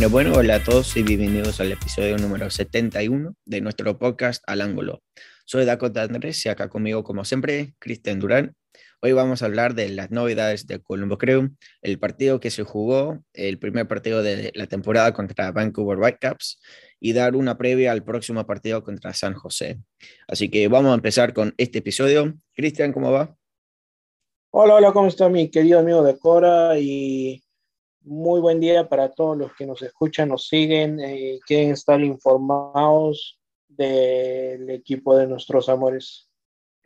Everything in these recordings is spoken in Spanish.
Bueno, bueno, hola a todos y bienvenidos al episodio número 71 de nuestro podcast Al Ángulo. Soy Dakota Andrés y acá conmigo, como siempre, Cristian Durán. Hoy vamos a hablar de las novedades de Colombo Crew, el partido que se jugó, el primer partido de la temporada contra Vancouver Whitecaps y dar una previa al próximo partido contra San José. Así que vamos a empezar con este episodio. Cristian, ¿cómo va? Hola, hola, ¿cómo está mi querido amigo de Cora? Y muy buen día para todos los que nos escuchan, nos siguen, eh, quieren estar informados del equipo de nuestros amores.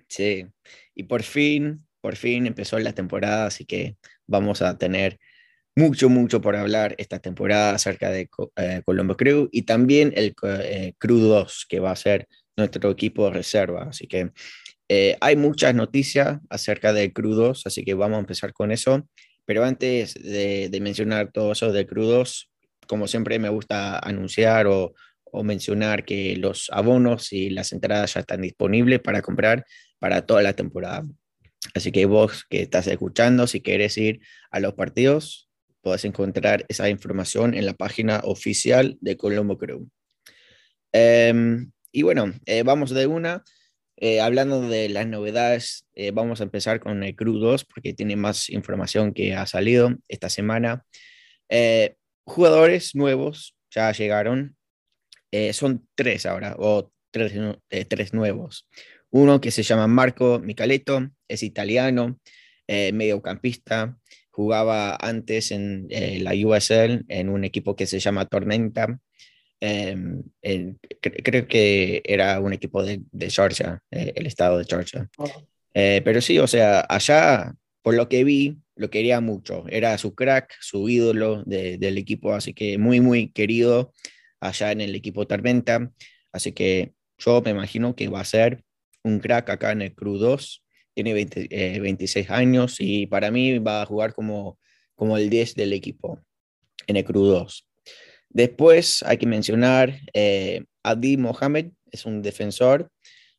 Sí, y por fin, por fin empezó la temporada, así que vamos a tener mucho, mucho por hablar esta temporada acerca de eh, Colombo Crew y también el eh, Crew 2, que va a ser nuestro equipo de reserva. Así que eh, hay muchas noticias acerca de crudos, así que vamos a empezar con eso. Pero antes de, mencionar todo eso de crudos, como siempre me gusta anunciar o, mencionar que los abonos y las entradas ya están disponibles para comprar para toda la temporada. Así que vos que estás escuchando, si quieres ir a los partidos, podés encontrar esa información en la página oficial de Colombo Crew. Em, y bueno, eh, vamos de una. Eh, hablando de las novedades, eh, vamos a empezar con el Crew 2 porque tiene más información que ha salido esta semana. Eh, jugadores nuevos ya llegaron. son tres ahora, o tres, tres, nuevos. Uno que se llama Marco Micaletto, es italiano, mediocampista, jugaba antes en la USL en un equipo que se llama Tormenta Em, creo que era un equipo de, de Georgia, eh, el estado de Georgia. Oh. Eh, pero sí, o sea, allá, por lo que vi, lo quería mucho. Era su crack, su ídolo del equipo, así que muy, muy querido allá en el equipo Tormenta. Así que yo me imagino que va a ser un crack acá en el Crew 2. Tiene 26 eh, años y para mí va a jugar como, como el 10 del equipo en el Crew 2. Después hay que mencionar eh, Adi Mohamed, es un defensor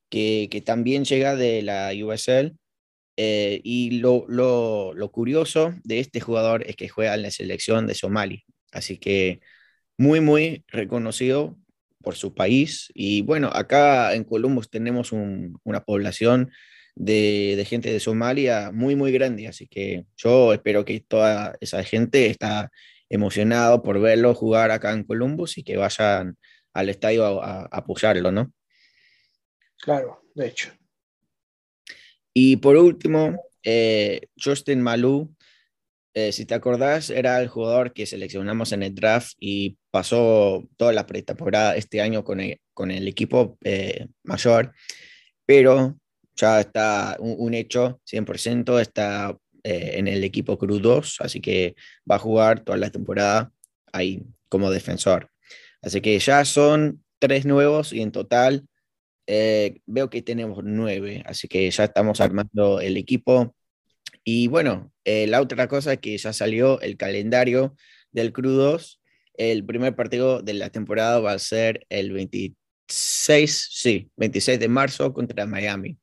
que, también llega de la USL. Eh, y lo, curioso de este jugador es que juega en la selección de Somalia. Así que muy, muy reconocido por su país. Y bueno, acá en Columbus tenemos una población de, de, gente de Somalia muy, muy grande. Así que yo espero que toda esa gente está emocionado por verlo jugar acá en Columbus y que vayan al estadio a, apoyarlo, ¿no? Claro, de hecho. Y por último, eh, Justin Malou, eh, si te acordás, era el jugador que seleccionamos en el draft y pasó toda la pretemporada este año con el, con el equipo eh, mayor, pero ya está un, un hecho 100%, está eh, en el equipo Cruz 2, así que va a jugar toda la temporada ahí como defensor. Así que ya son tres nuevos y en total eh, veo que tenemos nueve, así que ya estamos armando el equipo. Y bueno, eh, la otra cosa es que ya salió el calendario del Cruz 2. El primer partido de la temporada va a ser el 26, sí, 26 de marzo contra Miami.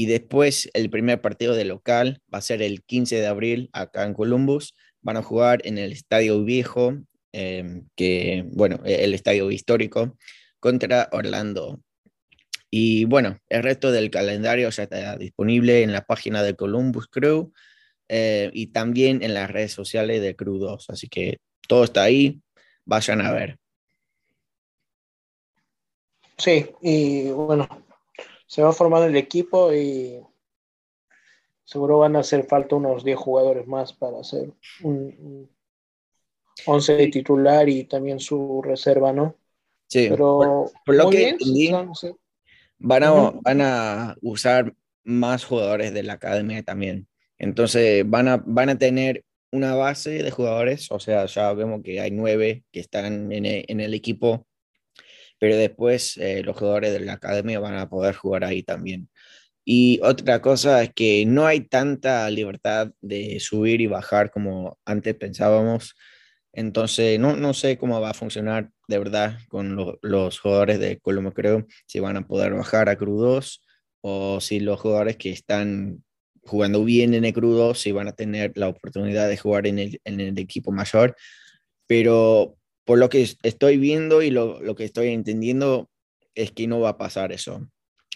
Y después el primer partido de local va a ser el 15 de abril acá en Columbus. Van a jugar en el Estadio Viejo, em, que, bueno, e-, el estadio histórico, contra Orlando. Y bueno, el resto del calendario ya está disponible en la página de Columbus Crew eh, y también en las redes sociales de Crew 2. Así que todo está ahí, vayan a ver. Sí, y bueno, se va formando el equipo y seguro van a hacer falta unos 10 jugadores más para hacer un, 11 titular y también su reserva, ¿no? Sí, pero por, lo que van, a, van a usar más jugadores de la academia también. Entonces van a, van a tener una base de jugadores, o sea, ya vemos que hay nueve que están en en el equipo pero después eh, los jugadores de la academia van a poder jugar ahí también. Y otra cosa es que no hay tanta libertad de subir y bajar como antes pensábamos. Entonces, no, no sé cómo va a funcionar de verdad con los jugadores de Colombia, creo, si van a poder bajar a crudos o si los jugadores que están jugando bien en el crudo, si van a tener la oportunidad de jugar en el, en el equipo mayor. pero por lo que estoy viendo y lo, que estoy entendiendo es que no va a pasar eso.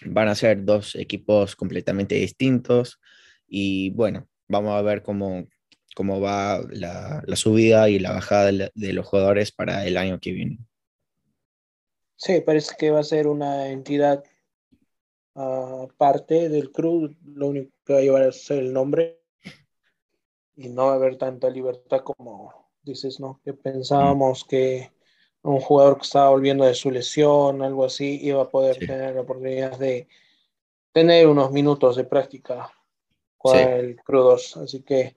Van a ser dos equipos completamente distintos y bueno, vamos a ver cómo, cómo va la, subida y la bajada de, los jugadores para el año que viene. Sí, parece que va a ser una entidad uh, del crew, lo único que va a llevar ser el nombre y no va a haber tanta libertad como dices, ¿no? Que pensábamos mm. que un jugador que estaba volviendo de su lesión, algo así, iba a poder sí. tener la oportunidad de tener unos minutos de práctica con sí. el 2. Así que,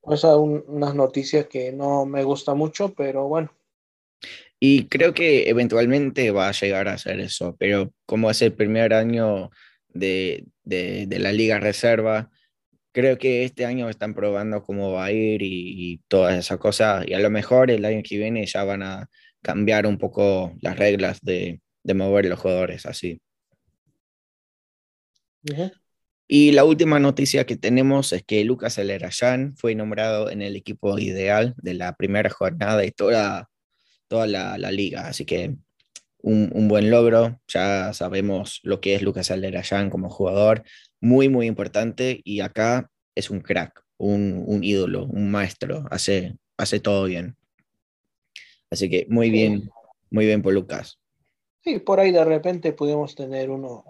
pues, un, unas noticias que no me gusta mucho, pero bueno. Y creo que eventualmente va a llegar a hacer eso, pero como es el primer año de, de, de la Liga Reserva, creo que este año están probando cómo va a ir y, y todas esas cosas, y a lo mejor el año que viene ya van a cambiar un poco las reglas de, de mover los jugadores así. Uh -huh. Y la última noticia que tenemos es que Lucas Elerayan fue nombrado en el equipo ideal de la primera jornada de toda toda la, la liga. Así que un, un, buen logro. Ya sabemos lo que es Lucas Alderayan como jugador. Muy, muy importante. Y acá es un crack, un, un ídolo, un maestro. Hace, hace todo bien. Así que muy bien, muy bien por Lucas. Sí, por ahí de repente pudimos tener uno,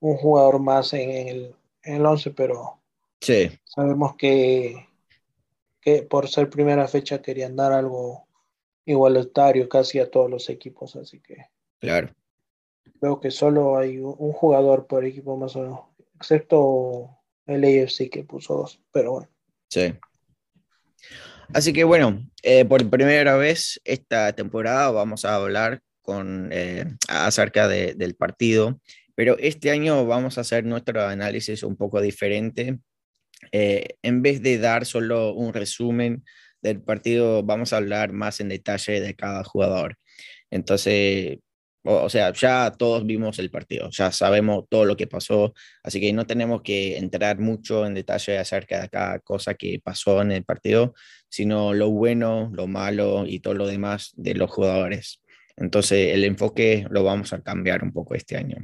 un jugador más en el, en el 11, pero sí. sabemos que, que por ser primera fecha querían dar algo igualitario casi a todos los equipos, así que. Claro. Creo que solo hay un jugador por equipo más o menos, excepto el AFC que puso dos, pero bueno. Sí. Así que bueno, eh, por primera vez esta temporada vamos a hablar con, eh, acerca de, del partido, pero este año vamos a hacer nuestro análisis un poco diferente. Eh, en vez de dar solo un resumen del partido vamos a hablar más en detalle de cada jugador. Entonces, o, sea, ya todos vimos el partido, ya sabemos todo lo que pasó, así que no tenemos que entrar mucho en detalle acerca de cada cosa que pasó en el partido, sino lo bueno, lo malo y todo lo demás de los jugadores. Entonces, el enfoque lo vamos a cambiar un poco este año.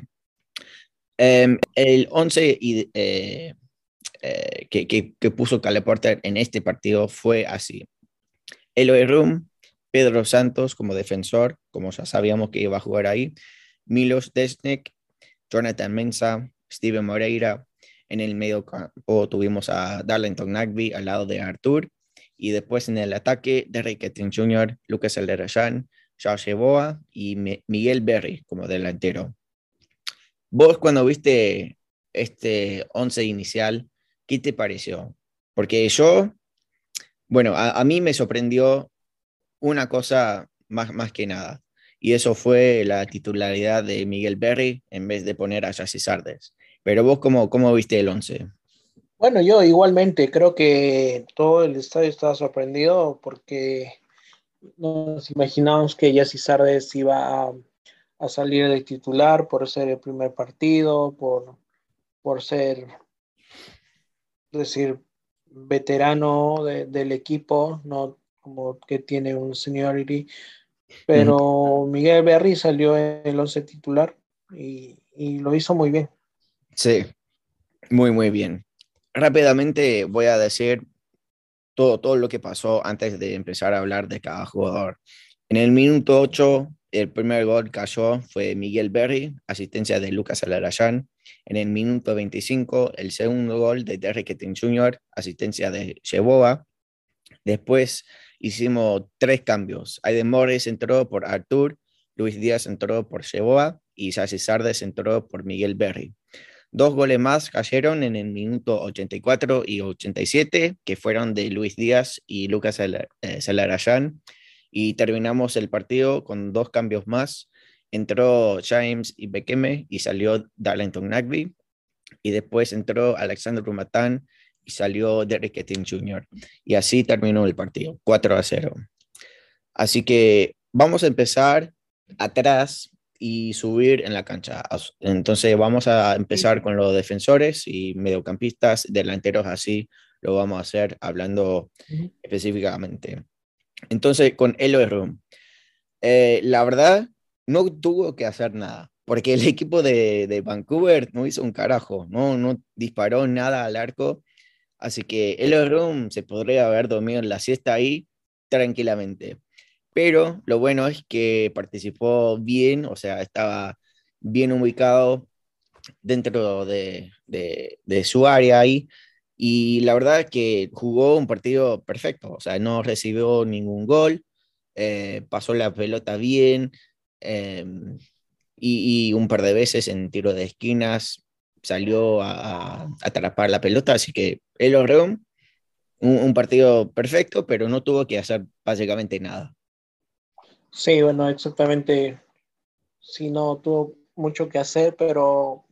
Um, el 11 y, eh, eh, que, que, puso Cale Porter en este partido fue así. Eloy Room, Pedro Santos como defensor, como ya sabíamos que iba a jugar ahí, Milos Desnek, Jonathan Mensa, Steven Moreira. En el medio campo tuvimos a Darlington Nagby al lado de Artur. Y después en el ataque, Derrick Kettin Jr., Lucas Alderayan, Josh Boa y Miguel Berry como delantero. Vos cuando viste este 11 inicial, ¿qué te pareció? Porque yo, bueno, a, mí me sorprendió una cosa más, más, que nada, y eso fue la titularidad de Miguel Berry en vez de poner a Jesse Sardes. Pero vos, ¿cómo, cómo viste el 11? Bueno, yo igualmente creo que todo el estadio estaba sorprendido porque nos imaginábamos que Jesse Sardes iba a, a, salir de titular por ser el primer partido, por, por ser decir, veterano de, del equipo, no como que tiene un seniority, pero mm. Miguel Berry salió en el 11 titular y, y, lo hizo muy bien. Sí, muy, muy bien. Rápidamente voy a decir todo, todo lo que pasó antes de empezar a hablar de cada jugador. En el minuto 8, el primer gol cayó fue Miguel Berry, asistencia de Lucas Alarayán. En el minuto 25, el segundo gol de Derrick Etting Jr., asistencia de Cheboa. Después hicimos tres cambios. Aiden Morris entró por Artur, Luis Díaz entró por Cheboa y Sassi Sardes entró por Miguel Berry. Dos goles más cayeron en el minuto 84 y 87, que fueron de Luis Díaz y Lucas Salarayán. Y terminamos el partido con dos cambios más entró James y Bekeme y salió Darlington Nagby. Y después entró Alexander Rumatán y salió Derek Etting Jr. Y así terminó el partido, 4 a 0. Así que vamos a empezar atrás y subir en la cancha. Entonces vamos a empezar con los defensores y mediocampistas, delanteros así lo vamos a hacer hablando uh -huh. específicamente. Entonces, con Eloy Room, eh, la verdad, no tuvo que hacer nada, porque el equipo de, de, Vancouver no hizo un carajo, no, no disparó nada al arco, así que Eloy Room se podría haber dormido en la siesta ahí tranquilamente. Pero lo bueno es que participó bien, o sea, estaba bien ubicado dentro de, de, su área ahí. Y la verdad es que jugó un partido perfecto, o sea, no recibió ningún gol, eh, pasó la pelota bien em, y, un par de veces en tiro de esquinas salió a, atrapar la pelota, así que el Orreón, un, un partido perfecto, pero no tuvo que hacer básicamente nada. Sí, bueno, exactamente. Sí, no tuvo mucho que hacer, pero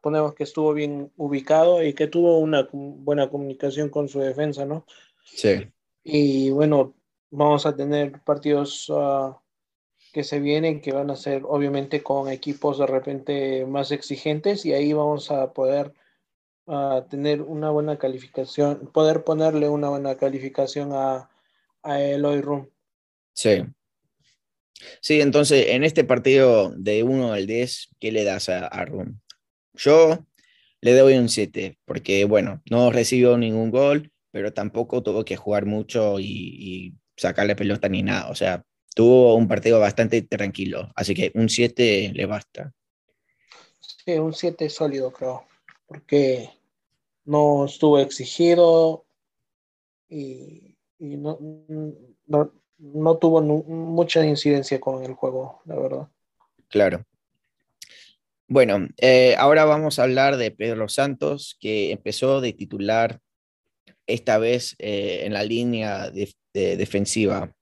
ponemos que estuvo bien ubicado y que tuvo una buena comunicación con su defensa, ¿no? Sí. Y bueno, vamos a tener partidos uh, que se vienen, que van a ser obviamente con equipos de repente más exigentes y ahí vamos a poder uh, tener una buena calificación, poder ponerle una buena calificación a, a Eloy Room. Sí, Sí, entonces en este partido de 1 al 10, ¿qué le das a, a Yo le doy un 7, porque bueno, no recibió ningún gol, pero tampoco tuvo que jugar mucho y, y sacarle pelota ni nada. O sea, tuvo un partido bastante tranquilo, así que un 7 le basta. Sí, un 7 sólido, creo, porque no estuvo exigido y, y no, no, no tuvo mucha incidencia con el juego, la verdad. Claro. Bueno, eh, ahora vamos a hablar de Pedro Santos, que empezó de titular esta vez eh, en la línea de, defensiva.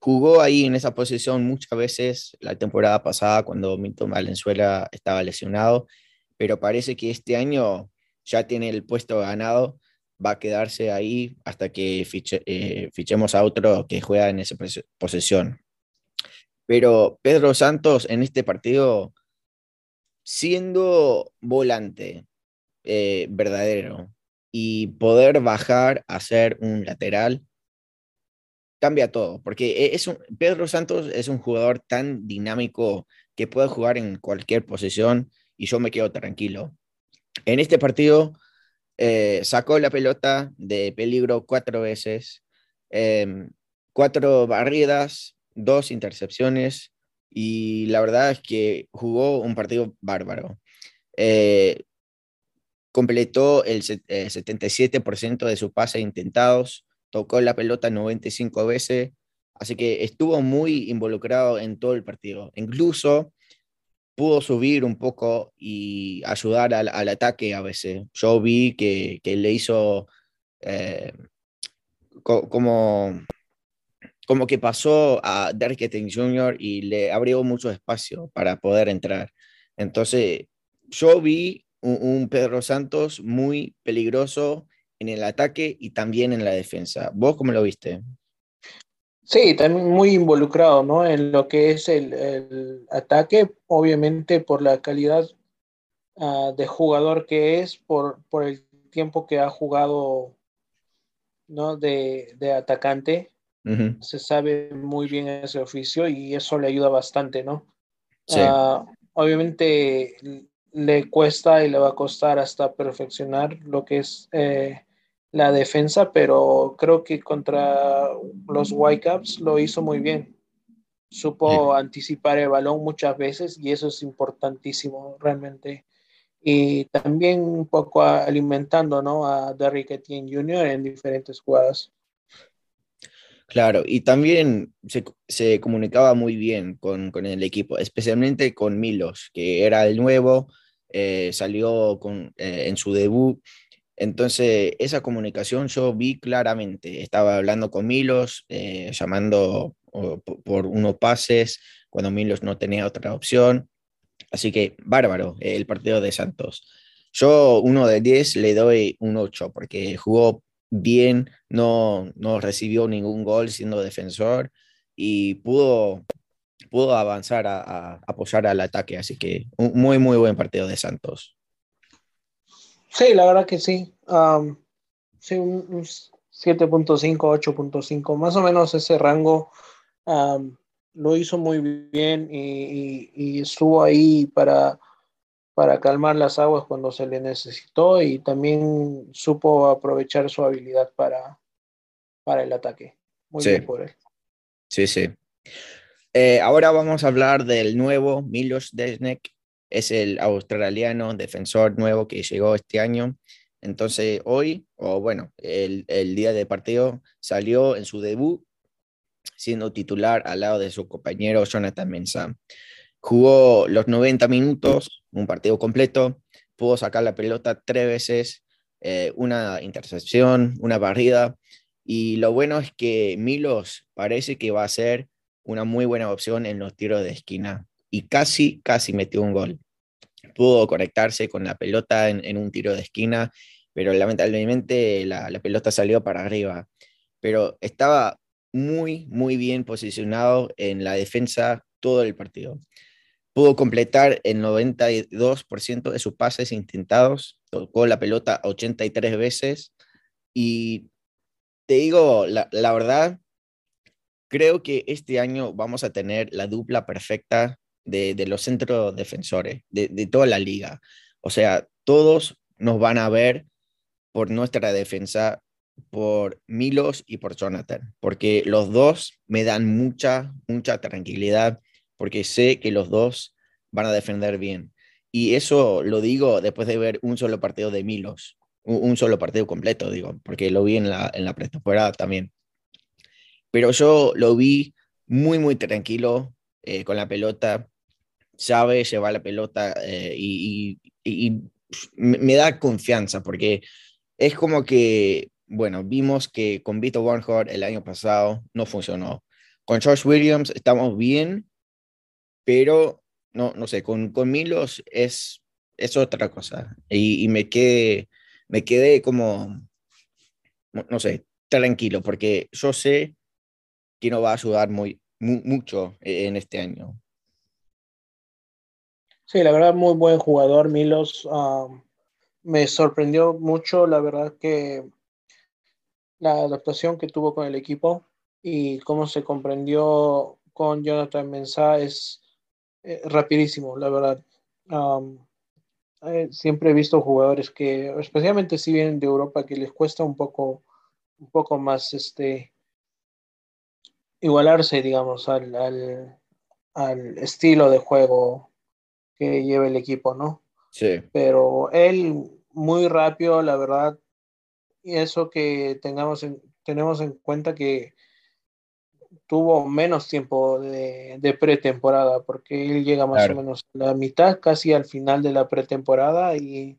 Jugó ahí en esa posición muchas veces la temporada pasada cuando Milton Valenzuela estaba lesionado, pero parece que este año ya tiene el puesto ganado va a quedarse ahí hasta que eh, fichemos a otro que juega en esa posición. Pero Pedro Santos en este partido, siendo volante eh, verdadero y poder bajar a ser un lateral, cambia todo, porque e-, es un, Pedro Santos es un jugador tan dinámico que puede jugar en cualquier posición y yo me quedo tranquilo. En este partido eh, sacó la pelota de peligro cuatro veces, em, cuatro barridas, dos intercepciones y la verdad es que jugó un partido bárbaro. Eh, completó el 77% eh, de sus pases intentados, tocó la pelota 95 veces, así que estuvo muy involucrado en todo el partido. Incluso pudo subir un poco y ayudar al, ataque a veces. Yo vi que, le hizo eh, como, como que pasó a Derek Etting Jr. y le abrió mucho espacio para poder entrar. Entonces, yo vi un Pedro Santos muy peligroso en el ataque y también en la defensa. ¿Vos cómo lo viste? Sí, también muy involucrado, ¿no? En lo que es el, el ataque, obviamente por la calidad uh, de jugador que es, por, por, el tiempo que ha jugado, ¿no? De, de atacante, uh -huh. se sabe muy bien ese oficio y eso le ayuda bastante, ¿no? Sí. Uh, obviamente le cuesta y le va a costar hasta perfeccionar lo que es eh, la defensa, pero creo que contra los Whitecaps lo hizo muy bien. Supo sí. anticipar el balón muchas veces y eso es importantísimo realmente. Y también un poco alimentando ¿no? a Derrick Etienne Jr. en diferentes jugadas. Claro, y también se, se comunicaba muy bien con, con, el equipo, especialmente con Milos, que era el nuevo, eh, salió con, eh, en su debut entonces, esa comunicación yo vi claramente. Estaba hablando con Milos, eh, llamando por unos pases cuando Milos no tenía otra opción. Así que, bárbaro, eh, el partido de Santos. Yo, uno de 10, le doy un 8 porque jugó bien, no, no recibió ningún gol siendo defensor y pudo, pudo avanzar a, a apoyar al ataque. Así que, un muy, muy buen partido de Santos. Sí, la verdad que sí. Um, sí, un 7.5, 8.5, más o menos ese rango. lo hizo muy bien y, estuvo ahí para, para calmar las aguas cuando se le necesitó y también supo aprovechar su habilidad para, para el ataque. Muy bien por él. Sí, sí. Eh, ahora vamos a hablar del nuevo Milos Desnek. Es el australiano defensor nuevo que llegó este año. Entonces, hoy, o bueno, el, el día de partido, salió en su debut siendo titular al lado de su compañero Jonathan Mensah. Jugó los 90 minutos, un partido completo, pudo sacar la pelota tres veces, eh, una intercepción, una barrida, y lo bueno es que Milos parece que va a ser una muy buena opción en los tiros de esquina, y casi, casi metió un gol. Pudo conectarse con la pelota en, un tiro de esquina, pero lamentablemente la, la pelota salió para arriba. Pero estaba muy, muy bien posicionado en la defensa todo el partido. Pudo completar el 92% de sus pases intentados, tocó la pelota 83 veces y te digo, la, verdad, creo que este año vamos a tener la dupla perfecta de, los centros defensores, de, toda la liga. O sea, todos nos van a ver por nuestra defensa por Milos y por Jonathan, porque los dos me dan mucha, mucha tranquilidad, porque sé que los dos van a defender bien. Y eso lo digo después de ver un solo partido de Milos, un, solo partido completo, digo, porque lo vi en la, en la pretemporada también. Pero yo lo vi muy, muy tranquilo eh, con la pelota, sabe llevar la pelota eh, y, me da confianza, porque es como que bueno, vimos que con Vito Barnhart el año pasado no funcionó. Con George Williams estamos bien, pero no, no sé, con, con Milos es, es otra cosa. Y, me, quedé, me quedé como, no, sé, tranquilo, porque yo sé que no va a ayudar muy, mucho en este año. Sí, la verdad, muy buen jugador, Milos. Ah, me sorprendió mucho, la verdad que la adaptación que tuvo con el equipo y cómo se comprendió con Jonathan Mensah es eh, rapidísimo, la verdad. Eh, siempre he visto jugadores que, especialmente si vienen de Europa, que les cuesta un poco, un poco más este igualarse, digamos, al, al, al estilo de juego que lleva el equipo, ¿no? Sí. Pero él muy rápido, la verdad, y eso que tengamos en, tenemos en cuenta que tuvo menos tiempo de, pretemporada, porque él llega más o menos a la mitad, casi al final de la pretemporada. Y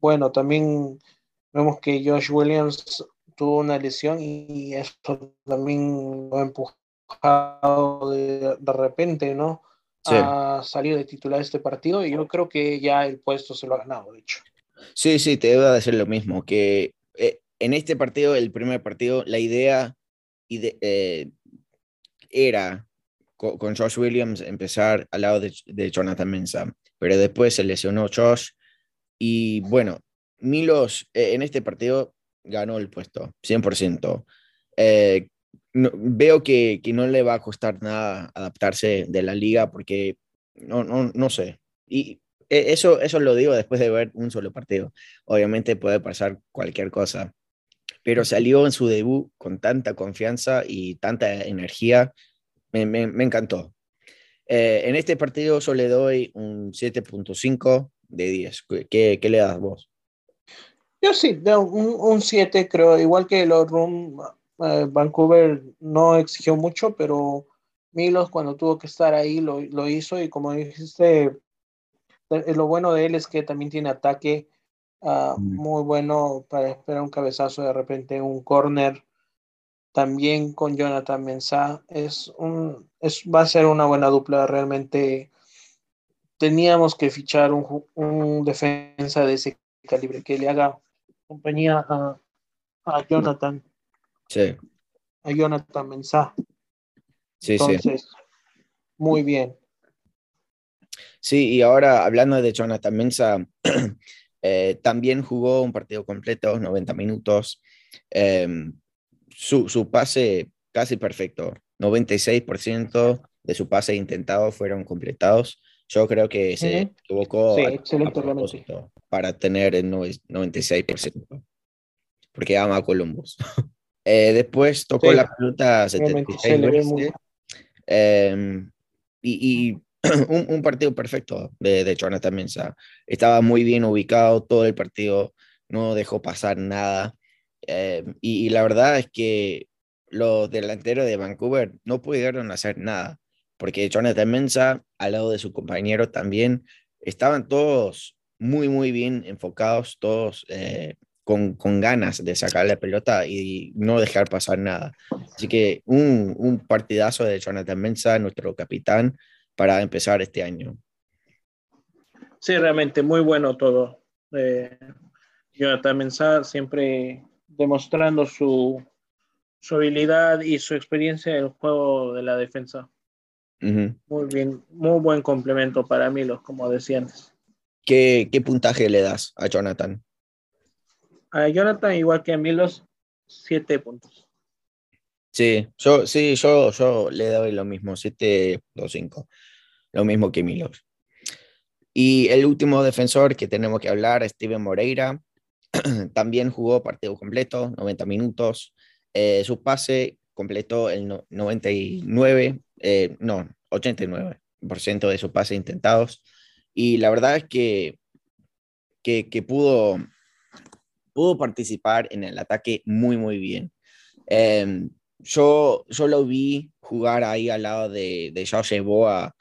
bueno, también vemos que Josh Williams tuvo una lesión y eso también lo ha empujado de, repente, ¿no? A salir de titular este partido y yo creo que ya el puesto se lo ha ganado, de hecho. Sí, sí, te debo decir lo mismo, que eh, en este partido, el primer partido, la idea eh, era con, Josh Williams empezar al lado de, Jonathan Mensah, pero después se lesionó Josh y bueno, Milos eh, en este partido ganó el puesto, 100%. Veo que, que, no le va a costar nada adaptarse de la liga porque no, no, no sé. Y eso, eso lo digo después de ver un solo partido. Obviamente puede pasar cualquier cosa, pero salió en su debut con tanta confianza y tanta energía, me, me, encantó. Eh, en este partido yo le doy un 7.5 de 10. ¿Qué, ¿Qué, le das vos? Yo sí, un, 7 creo, igual que los Room, eh, Vancouver no exigió mucho, pero Milos cuando tuvo que estar ahí lo, lo hizo y como dijiste, eh, lo bueno de él es que también tiene ataque Ah, muy bueno para esperar un cabezazo, de repente un corner. También con Jonathan Mensah. Es un, es, va a ser una buena dupla. Realmente teníamos que fichar un, un defensa de ese calibre que le haga compañía a, a Jonathan. Sí. A Jonathan Mensah. Sí, Entonces, muy bien. Sí, y ahora hablando de Jonathan Mensah, Eh, también jugó un partido completo, 90 minutos. Em, su, su pase casi perfecto. 96% de su pase intentado fueron completados. Yo creo que se equivocó sí, a- propósito para tener el nove- 96%, porque ama a Columbus. Eh, después tocó Sí, la pelota realmente 76 se le ve muy veces. eh, y, y un, un partido perfecto de, de Jonathan Mensah. Estaba muy bien ubicado todo el partido, no dejó pasar nada. eh, y, y la verdad es que los delanteros de Vancouver no pudieron hacer nada, porque Jonathan Mensah, al lado de su compañero también, estaban todos muy, muy bien enfocados, todos eh, con, con ganas de sacar la pelota y no dejar pasar nada. Así que un, un partidazo de Jonathan Mensah, nuestro capitán, para empezar este año. Sí, realmente muy bueno todo. Eh, Jonathan Mensah siempre demostrando su, su habilidad y su experiencia en el juego de la defensa. Muy bien, muy buen complemento para Milos, como decía antes. ¿Qué, ¿Qué puntaje le das a Jonathan? Jonathan, igual que a Milos, siete puntos. Sí, yo, sí, yo, yo le doy lo mismo, 7-2-5, lo mismo que Milos. Y el último defensor que tenemos que hablar, Steven Moreira, también jugó partido completo, 90 minutos. Eh, su pase completó el no- 99, eh, no, 89% de su pase intentados. Y la verdad es que, que pudo, pudo participar en el ataque muy, muy bien. Em, yo, yo lo vi jugar ahí al lado de, de Josh Yeboah,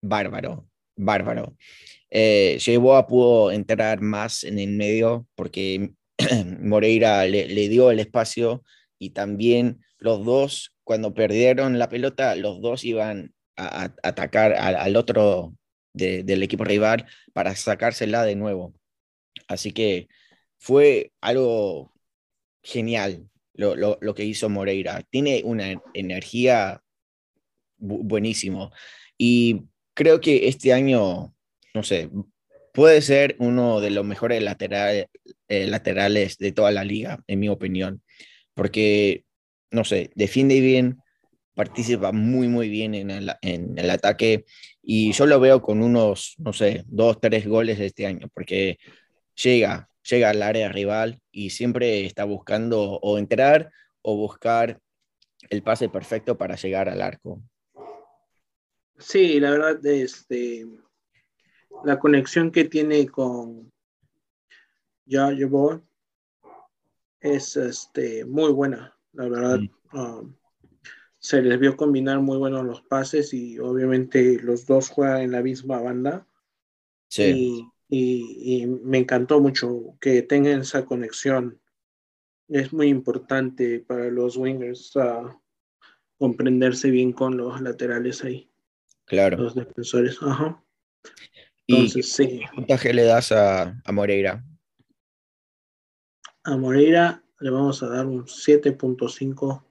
bárbaro, bárbaro. Eh, pudo entrar más en el medio porque Moreira le, dio el espacio y también los dos, cuando perdieron la pelota, los dos iban a, atacar al, otro de- del equipo rival para sacársela de nuevo. Así que fue algo genial lo, lo, lo que hizo Moreira. Tiene una energía bu- buenísimo. Y creo que este año, no sé, puede ser uno de los mejores lateral- eh, laterales de toda la liga, en mi opinión. Porque, no sé, defiende bien, participa muy, muy bien en el, en el ataque. Y yo lo veo con unos, no sé, dos, tres goles este año, porque llega, llega al área rival y siempre está buscando o entrar o buscar el pase perfecto para llegar al arco. Sí, la verdad, este, la conexión que tiene con Yeboah es este, muy buena, la verdad. Um, se les vio combinar muy buenos los pases y obviamente los dos juegan en la misma banda. Sí, Y, y- y me encantó mucho que tengan esa conexión. Es muy importante para los wingers ah, comprenderse bien con los laterales ahí, claro. los defensores. Ajá. ¿Y Entonces, sí, qué puntaje le das a, a Moreira? a Moreira le vamos a dar un 7.5.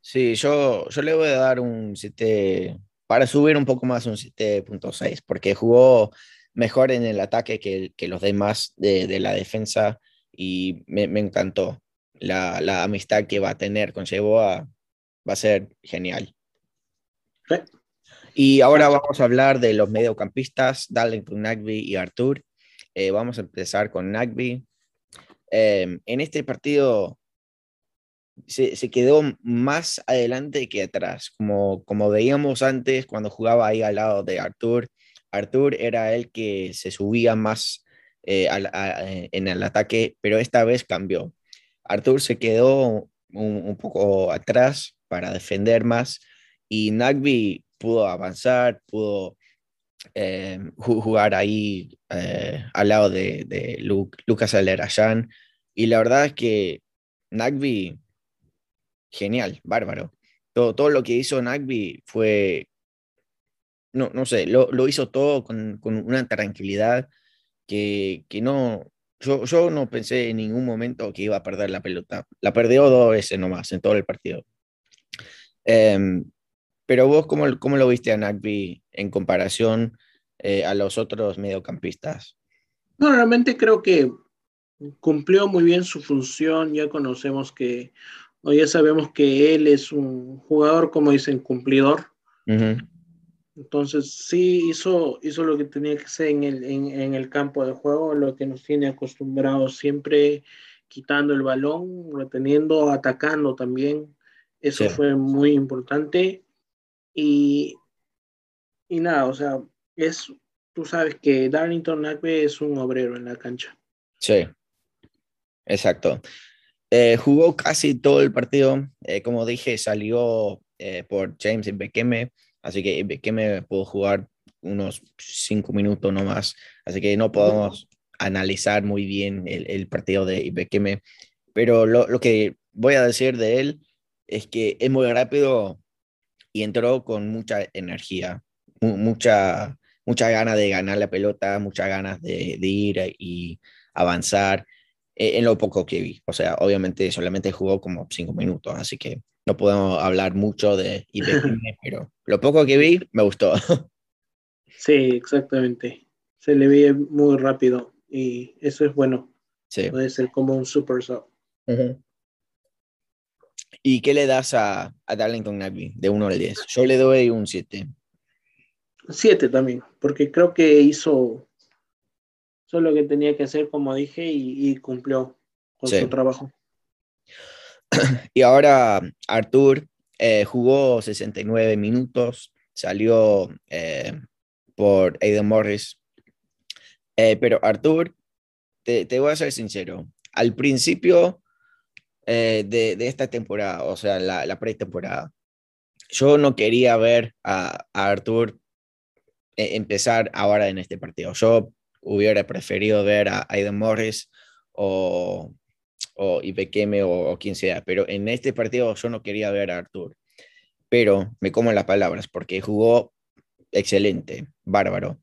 Sí, yo, yo le voy a dar un 7, para subir un poco más, un 7.6, porque jugó mejor en el ataque que, que los demás de, de la defensa y me, me encantó. La, la amistad que va a tener con Yeboah va a ser genial. Sí. Y ahora vamos a hablar de los mediocampistas, Darlington Nagby y Artur. Eh, vamos a empezar con Nagby. Eh, en este partido se, quedó más adelante que atrás, como, como veíamos antes cuando jugaba ahí al lado de Artur. Artur era el que se subía más eh, a- en el ataque, pero esta vez cambió. Artur se quedó un, poco atrás para defender más y Nagby pudo avanzar, pudo eh, ju- jugar ahí eh, al lado de, de Lu- Lucas Alerayan. Y la verdad es que Nagby, genial, bárbaro. Todo, todo lo que hizo Nagby fue, no, no sé, lo, lo hizo todo con, con una tranquilidad que, que no, yo, yo no pensé en ningún momento que iba a perder la pelota. La perdió dos veces nomás en todo el partido. Em, pero vos, ¿cómo, cómo lo viste a Nagby en comparación eh, a los otros mediocampistas? No, realmente creo que cumplió muy bien su función, ya conocemos que, o ya sabemos que él es un jugador, como dicen, cumplidor. Entonces sí hizo, hizo lo que tenía que hacer en el, en, el campo de juego, lo que nos tiene acostumbrados siempre quitando el balón, reteniendo, atacando también. Eso fue muy importante. Y, y nada, o sea, es, tú sabes que Darlington Nagbe es un obrero en la cancha. Sí, exacto. Eh, jugó casi todo el partido. Eh, como dije, salió eh, por James Bekeme, así que Bekeme pudo jugar unos cinco minutos no más. Así que no podemos analizar muy bien el, el partido de Bekeme. Pero lo, lo, que voy a decir de él es que es muy rápido y entró con mucha energía, mucha, mucha ganas de ganar la pelota, muchas ganas de, de ir y avanzar en lo poco que vi. O sea, obviamente solamente jugó como cinco minutos, así que no podemos hablar mucho de IBM, pero lo poco que vi me gustó. Sí, exactamente. Se le ve muy rápido y eso es bueno. Sí. Puede ser como un super sub. ¿Y qué le das a, a Darlington Nagby de 1 al 10? Yo le doy un 7. 7 también, porque creo que hizo Eso lo que tenía que hacer, como dije, y, cumplió con su trabajo. Y ahora Artur eh, jugó 69 minutos, salió eh, por Aiden Morris. Eh, pero Artur, te, te, voy a ser sincero, al principio de, de, esta temporada, o sea, la, la pretemporada, yo no quería ver a, a Artur empezar ahora en este partido. Yo hubiera preferido ver a Aiden Morris o, o Ibekeme o, quien sea, pero en este partido yo no quería ver a Artur. Pero me como las palabras porque jugó excelente, bárbaro.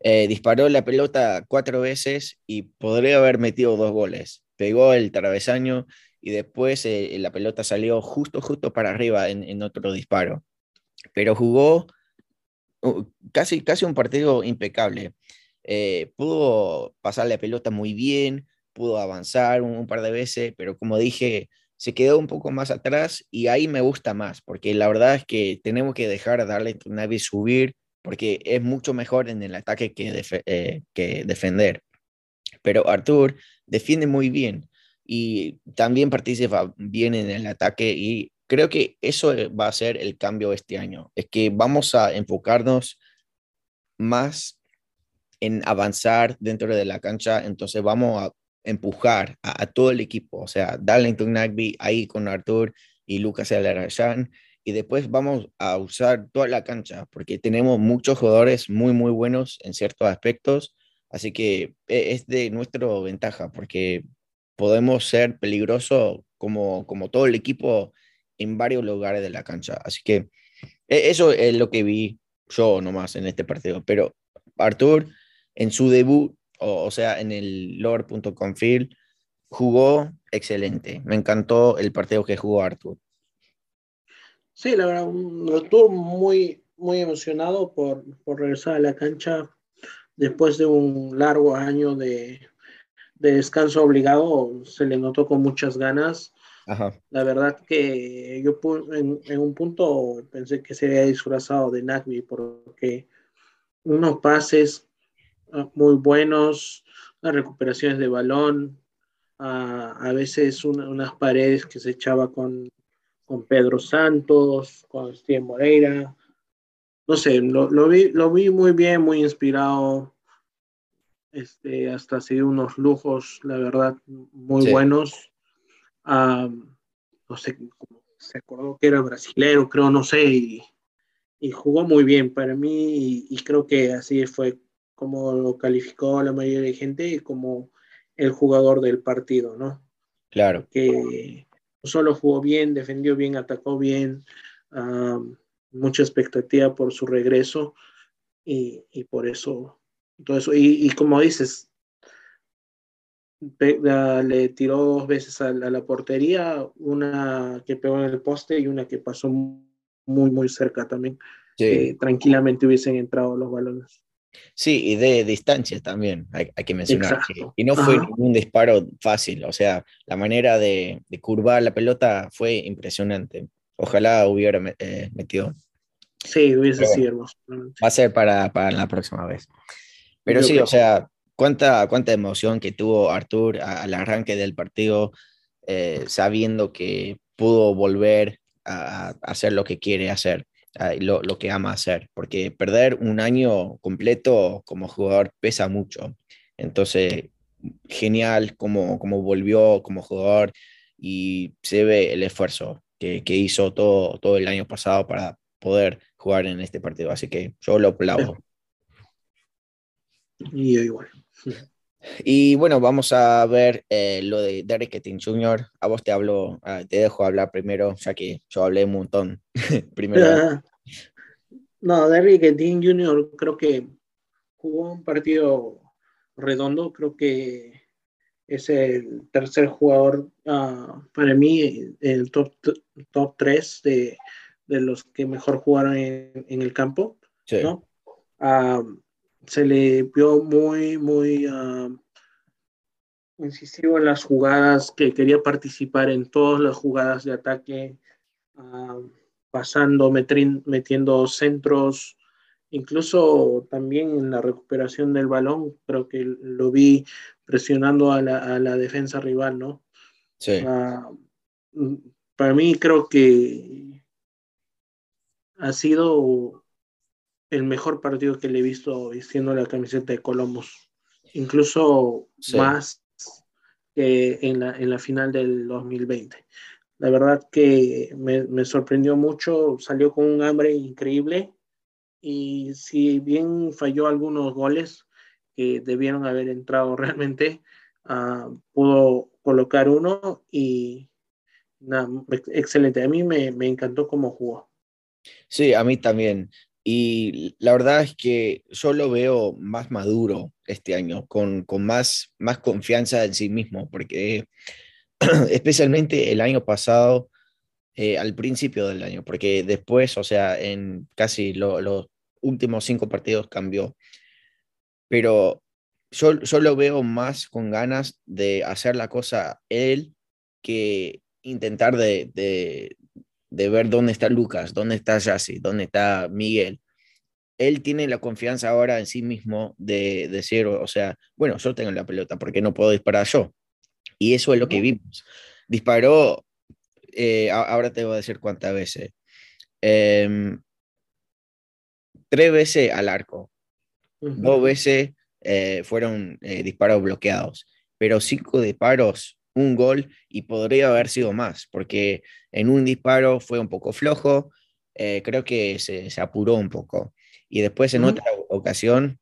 Eh, disparó la pelota cuatro veces y podría haber metido dos goles. Pegó el travesaño y después eh, la pelota salió justo, justo para arriba en, en otro disparo. Pero jugó uh, casi, casi un partido impecable. Eh, pudo pasar la pelota muy bien, pudo avanzar un, par de veces, pero como dije, se quedó un poco más atrás y ahí me gusta más, porque la verdad es que tenemos que dejar a darle a subir, porque es mucho mejor en el ataque que, eh, que defender. Pero Artur defiende muy bien y también participa bien en el ataque y creo que eso va a ser el cambio este año, es que vamos a enfocarnos más en avanzar dentro de la cancha, entonces vamos a empujar a, todo el equipo, o sea, Darlington Nagby ahí con Artur y Lucas Alarayán, y después vamos a usar toda la cancha, porque tenemos muchos jugadores muy, muy buenos en ciertos aspectos, así que e, es de nuestra ventaja, porque podemos ser peligrosos como, como todo el equipo en varios lugares de la cancha, así que e, eso es lo que vi yo nomás en este partido, pero Artur en su debut, o, sea, en el lore.com field, jugó excelente. Me encantó el partido que jugó Arthur. Sí, la verdad, Arthur muy, muy emocionado por, por regresar a la cancha después de un largo año de, de descanso obligado. Se le notó con muchas ganas. La verdad que yo en, en, un punto pensé que se había disfrazado de Nagby porque unos pases muy buenos, las recuperaciones de balón, a, a veces unas paredes que se echaba con, con Pedro Santos, con Steven Moreira. No sé, lo, lo, vi, lo vi muy bien, muy inspirado. Este, hasta así unos lujos, la verdad, muy buenos. no sé, se acordó que era brasilero, creo, no sé, y, y jugó muy bien para mí y, y, creo que así fue como lo calificó la mayoría de gente, como el jugador del partido, ¿no? Claro. Que solo jugó bien, defendió bien, atacó bien, mucha expectativa por su regreso y, por eso, todo eso. Y, como dices, le tiró dos veces a, la portería, una que pegó en el poste y una que pasó muy, muy cerca también. tranquilamente hubiesen entrado los balones. Sí, y de distancia también, hay, que mencionar. y no fue un disparo fácil, o sea, la manera de, curvar la pelota fue impresionante. Ojalá hubiera eh, metido. Sí, hubiese sido Va a ser para, la próxima vez. Pero sí, o sea, cuánta, cuánta emoción que tuvo Artur al arranque del partido, eh, sabiendo que pudo volver a hacer lo que quiere hacer lo, lo, que ama hacer, porque perder un año completo como jugador pesa mucho. Entonces, genial como, como volvió como jugador y se ve el esfuerzo que, que, hizo todo, todo el año pasado para poder jugar en este partido. Así que yo lo aplaudo. Y igual. Y bueno, vamos a ver eh, lo de Derek Ketting Jr. A vos te hablo, ah, te dejo hablar primero, ya que yo hablé un montón primero. no, Derek Ketting Jr. creo que jugó un partido redondo, creo que es el tercer jugador ah, para mí, el top, top 3 de, de, los que mejor jugaron en, en el campo. ¿no? Ah, se le vio muy, muy uh, incisivo en las jugadas, que quería participar en todas las jugadas de ataque, uh, pasando, metiendo centros, incluso también en la recuperación del balón, creo que lo vi presionando a la, a la defensa rival, ¿no? Sí. Uh, para mí creo que ha sido el mejor partido que le he visto vistiendo la camiseta de Columbus, incluso más que en la, en la final del 2020. La verdad que me, me, sorprendió mucho, salió con un hambre increíble y si bien falló algunos goles que debieron haber entrado realmente, uh, pudo colocar uno y nada, excelente. A mí me, me encantó cómo jugó. Sí, a mí también. Y la verdad es que yo lo veo más maduro este año, con, con más, más confianza en sí mismo, porque especialmente el año pasado, eh, al principio del año, porque después, o sea, en casi los últimos cinco partidos cambió. Pero yo, yo lo veo más con ganas de hacer la cosa él que intentar de, de ver dónde está Lucas, dónde está Yassi, dónde está Miguel. Él tiene la confianza ahora en sí mismo de, decir, o sea, bueno, yo tengo la pelota, ¿por qué no puedo disparar yo? Y eso es lo que vimos. Disparó, eh, ahora te voy a decir cuántas veces. Em, tres veces al arco, dos veces eh, fueron eh, disparos bloqueados, pero cinco disparos un gol y podría haber sido más, porque en un disparo fue un poco flojo, eh, creo que se, apuró un poco. Y después en otra ocasión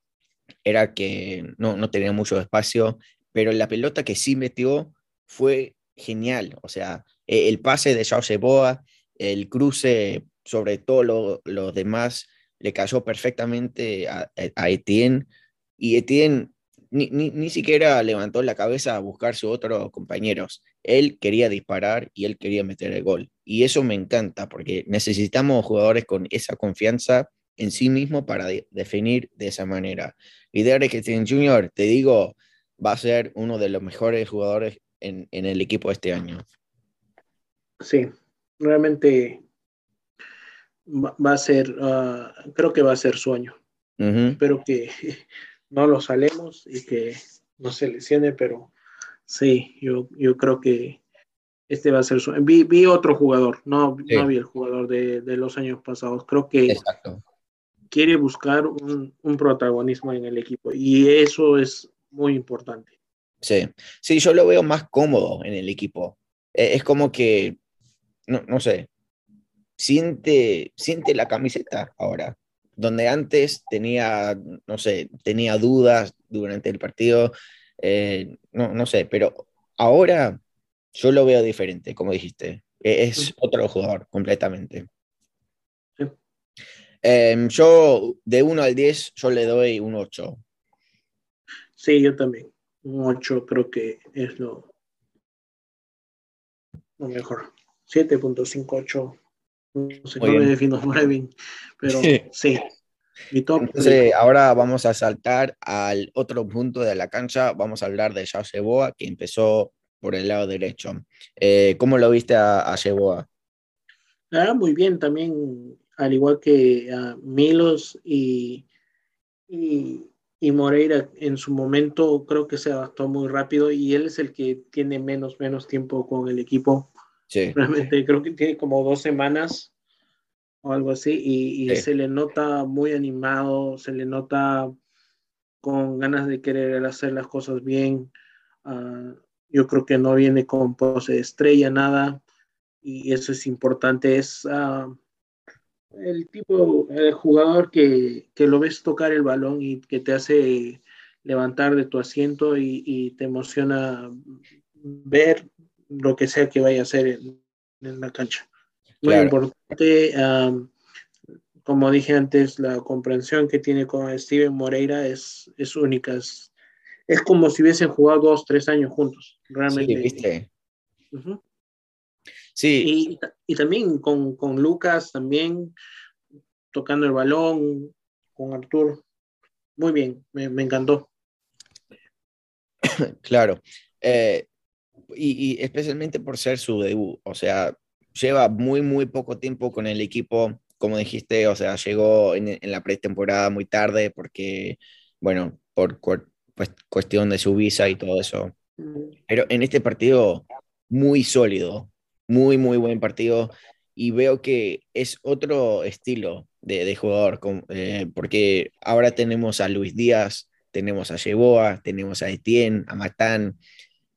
era que no, no tenía mucho espacio, pero la pelota que sí metió fue genial. O sea, e, el pase de Jose Boa, el cruce sobre todo los demás, le cayó perfectamente a, a Etienne. Y Etienne ni, siquiera levantó la cabeza a buscar sus otros compañeros. Él quería disparar y él quería meter el gol. Y eso me encanta porque necesitamos jugadores con esa confianza en sí mismo para definir de esa manera. Y Derek Stein Jr., te digo, va a ser uno de los mejores jugadores en, el equipo este año. Sí, realmente va, a ser, ah, creo que va a ser sueño. Espero que no lo salemos y que no se lesione, pero sí, yo, yo creo que este va a ser su... Vi, vi otro jugador, no, no vi el jugador de, de, los años pasados. Creo que quiere buscar un, un, protagonismo en el equipo y eso es muy importante. Sí, sí, yo lo veo más cómodo en el equipo. E, es como que, no, no sé, siente, siente la camiseta ahora donde antes tenía, no sé, tenía dudas durante el partido, eh, no, no sé, pero ahora yo lo veo diferente, como dijiste. E, es otro jugador completamente. Em, yo, de 1 al 10, yo le doy un 8. Sí, yo también. Un 8 creo que es lo, lo mejor. 7.58 no sé cómo me defino muy bien, pero sí. Entonces, ahora vamos a saltar al otro punto de la cancha. Vamos a hablar de Jao Boa, que empezó por el lado derecho. Eh, ¿Cómo lo viste a, a Ah, muy bien, también, al igual que a Milos y, y, Moreira en su momento, creo que se adaptó muy rápido y él es el que tiene menos, menos tiempo con el equipo. Sí. Realmente creo que tiene como dos semanas o algo así, y, se le nota muy animado, se le nota con ganas de querer hacer las cosas bien. Ah, yo creo que no viene con pose de estrella, nada, y eso es importante. Es ah, el tipo, de jugador que, que, lo ves tocar el balón y que te hace levantar de tu asiento y, te emociona ver lo que sea que vaya a hacer en la cancha. Muy importante, como dije antes, la comprensión que tiene con Steven Moreira es, es única. Es, como si hubiesen jugado dos, tres años juntos. Realmente. Sí, Y, también con, con, Lucas, también tocando el balón, con Artur. Muy bien, me, me encantó. Claro. Eh, y, y, especialmente por ser su debut. O sea, lleva muy, muy poco tiempo con el equipo, como dijiste, o sea, llegó en, la pretemporada muy tarde porque, bueno, por pues, cuestión de su visa y todo eso. Pero en este partido, muy sólido, muy, muy buen partido. Y veo que es otro estilo de, jugador, eh, porque ahora tenemos a Luis Díaz, tenemos a Yeboa, tenemos a Etienne, a Matán,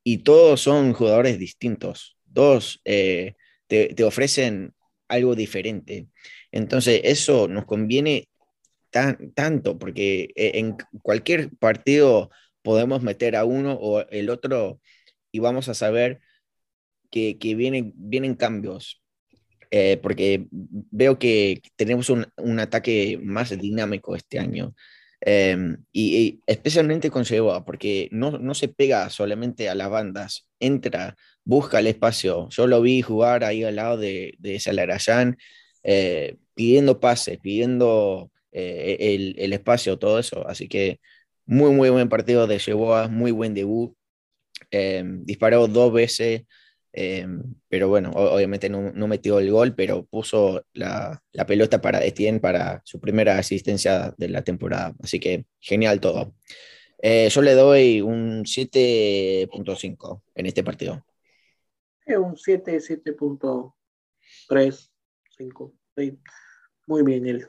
y todos son jugadores distintos. Todos eh, te, ofrecen algo diferente. Entonces, eso nos conviene tan, tanto, porque eh, en cualquier partido podemos meter a uno o el otro y vamos a saber que, que vienen, vienen cambios. Eh, porque veo que tenemos un, un, ataque más dinámico este año. Em, y, especialmente con Sheboa, porque no, no se pega solamente a las bandas, entra busca el espacio. Yo lo vi jugar ahí al lado de, de Salarayán, eh, pidiendo pases, pidiendo eh, el, el, espacio, todo eso. Así que muy, muy buen partido de Yeboa, muy buen debut. Eh, disparó dos veces, pero bueno, obviamente no, no, metió el gol, pero puso la, la, pelota para Etienne para su primera asistencia de la temporada. Así que genial todo. yo le doy un 7.5 en este partido un 7, 7.3, 5. Muy bien, él.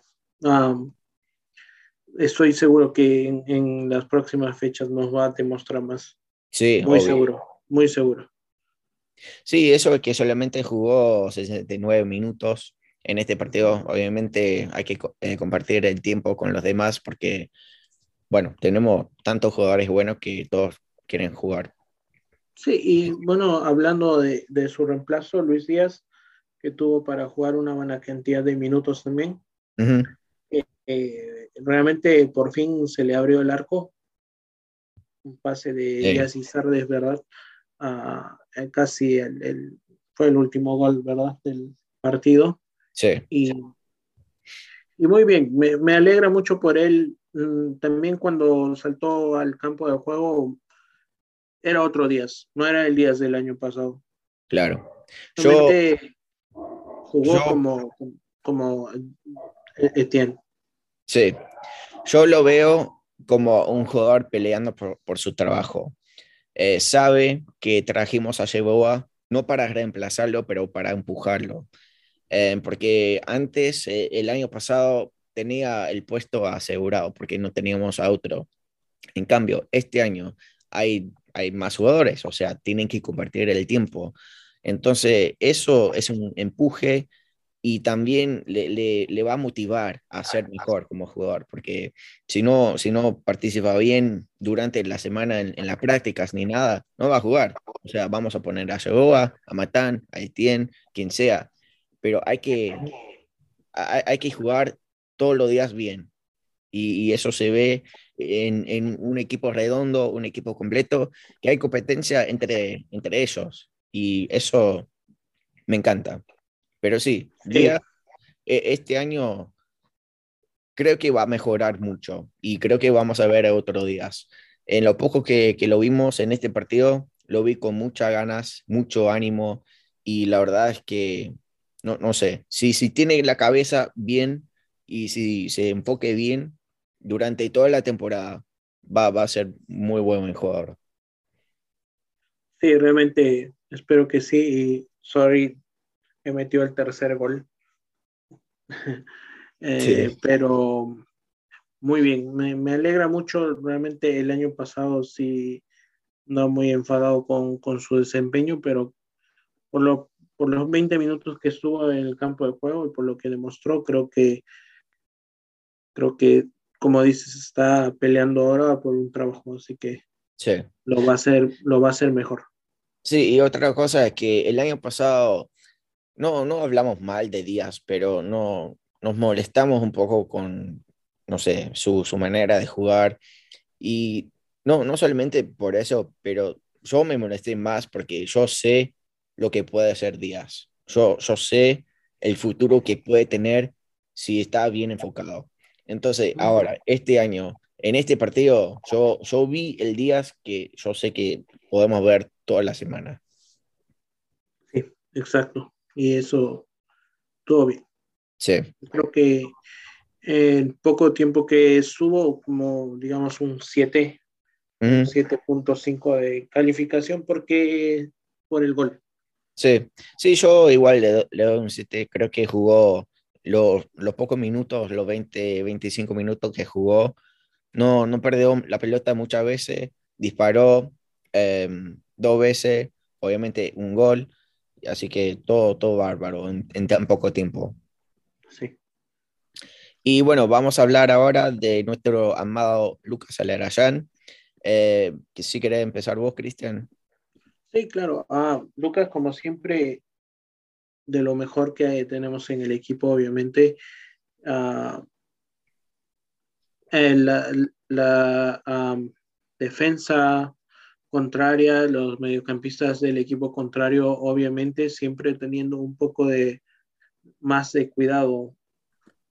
estoy seguro que en, las próximas fechas nos va a demostrar más. Sí, muy seguro, muy seguro. Sí, eso es que solamente jugó 69 minutos en este partido. Obviamente hay que eh, compartir el tiempo con los demás porque, bueno, tenemos tantos jugadores buenos que todos quieren jugar. Sí, y bueno, hablando de, su reemplazo, Luis Díaz, que tuvo para jugar una buena cantidad de minutos también. Eh, eh, realmente por fin se le abrió el arco. Un pase de Díaz y Sardes, ¿verdad? Casi el, fue el último gol, ¿verdad? Del partido. Sí. Y, y muy bien, me, me, alegra mucho por él. Mm, también cuando saltó al campo de juego, era otro Díaz, no era el Díaz del año pasado. Claro. Yo, jugó como, como Etienne. Sí, yo lo veo como un jugador peleando por, su trabajo. Eh, sabe que trajimos a Yeboa no para reemplazarlo, pero para empujarlo. Eh, porque antes, eh, el año pasado, tenía el puesto asegurado porque no teníamos a otro. En cambio, este año hay hay más jugadores, o sea, tienen que compartir el tiempo. Entonces, eso es un empuje y también le, va a motivar a ser mejor como jugador, porque si no, si no participa bien durante la semana en, las prácticas ni nada, no va a jugar. O sea, vamos a poner a Shogoa, a Matán, a Etienne, quien sea, pero hay que, hay, que jugar todos los días bien. y eso se ve en, un equipo redondo, un equipo completo, que hay competencia entre, entre ellos. Y eso me encanta. Pero sí, e, este año creo que va a mejorar mucho y creo que vamos a ver otros días. En lo poco que, que lo vimos en este partido, lo vi con muchas ganas, mucho ánimo y la verdad es que, no, no sé, si, si tiene la cabeza bien y si se enfoque bien durante toda la temporada, va, va a ser muy buen jugador. Sí, realmente espero que sí. Y sorry, que metió el tercer gol. Eh, pero muy bien, me, me, alegra mucho. Realmente el año pasado sí, no muy enfadado con, con su desempeño, pero por, lo, por los 20 minutos que estuvo en el campo de juego y por lo que demostró, creo que, creo que, como dices, está peleando ahora por un trabajo, así que sí. lo, va a hacer, lo va a hacer mejor. Sí, y otra cosa es que el año pasado no, no hablamos mal de Díaz, pero no nos molestamos un poco con, no sé, su, su manera de jugar. Y no, no solamente por eso, pero yo me molesté más porque yo sé lo que puede hacer Díaz. Yo, yo sé el futuro que puede tener si está bien enfocado. Entonces, ahora, este año, en este partido, yo, yo vi el Díaz que yo sé que podemos ver toda la semana. Sí, exacto. Y eso, todo bien. Sí. Creo que en poco tiempo que subo, como digamos un 7, uh -huh. 7.5 de calificación, porque por el gol. Sí, sí, yo igual le, le doy un 7, creo que jugó los, los pocos minutos, los 20, 25 minutos que jugó, no, no perdió la pelota muchas veces, disparó, eh, dos veces, obviamente un gol, así que todo, todo bárbaro en, en tan poco tiempo. Sí. Y bueno, vamos a hablar ahora de nuestro amado Lucas Alarayán. Eh, que si querés empezar vos, Cristian. Sí, claro. Ah, Lucas, como siempre, de lo mejor que tenemos en el equipo, obviamente. Uh, la, la um, defensa contraria, los mediocampistas del equipo contrario, obviamente, siempre teniendo un poco de más de cuidado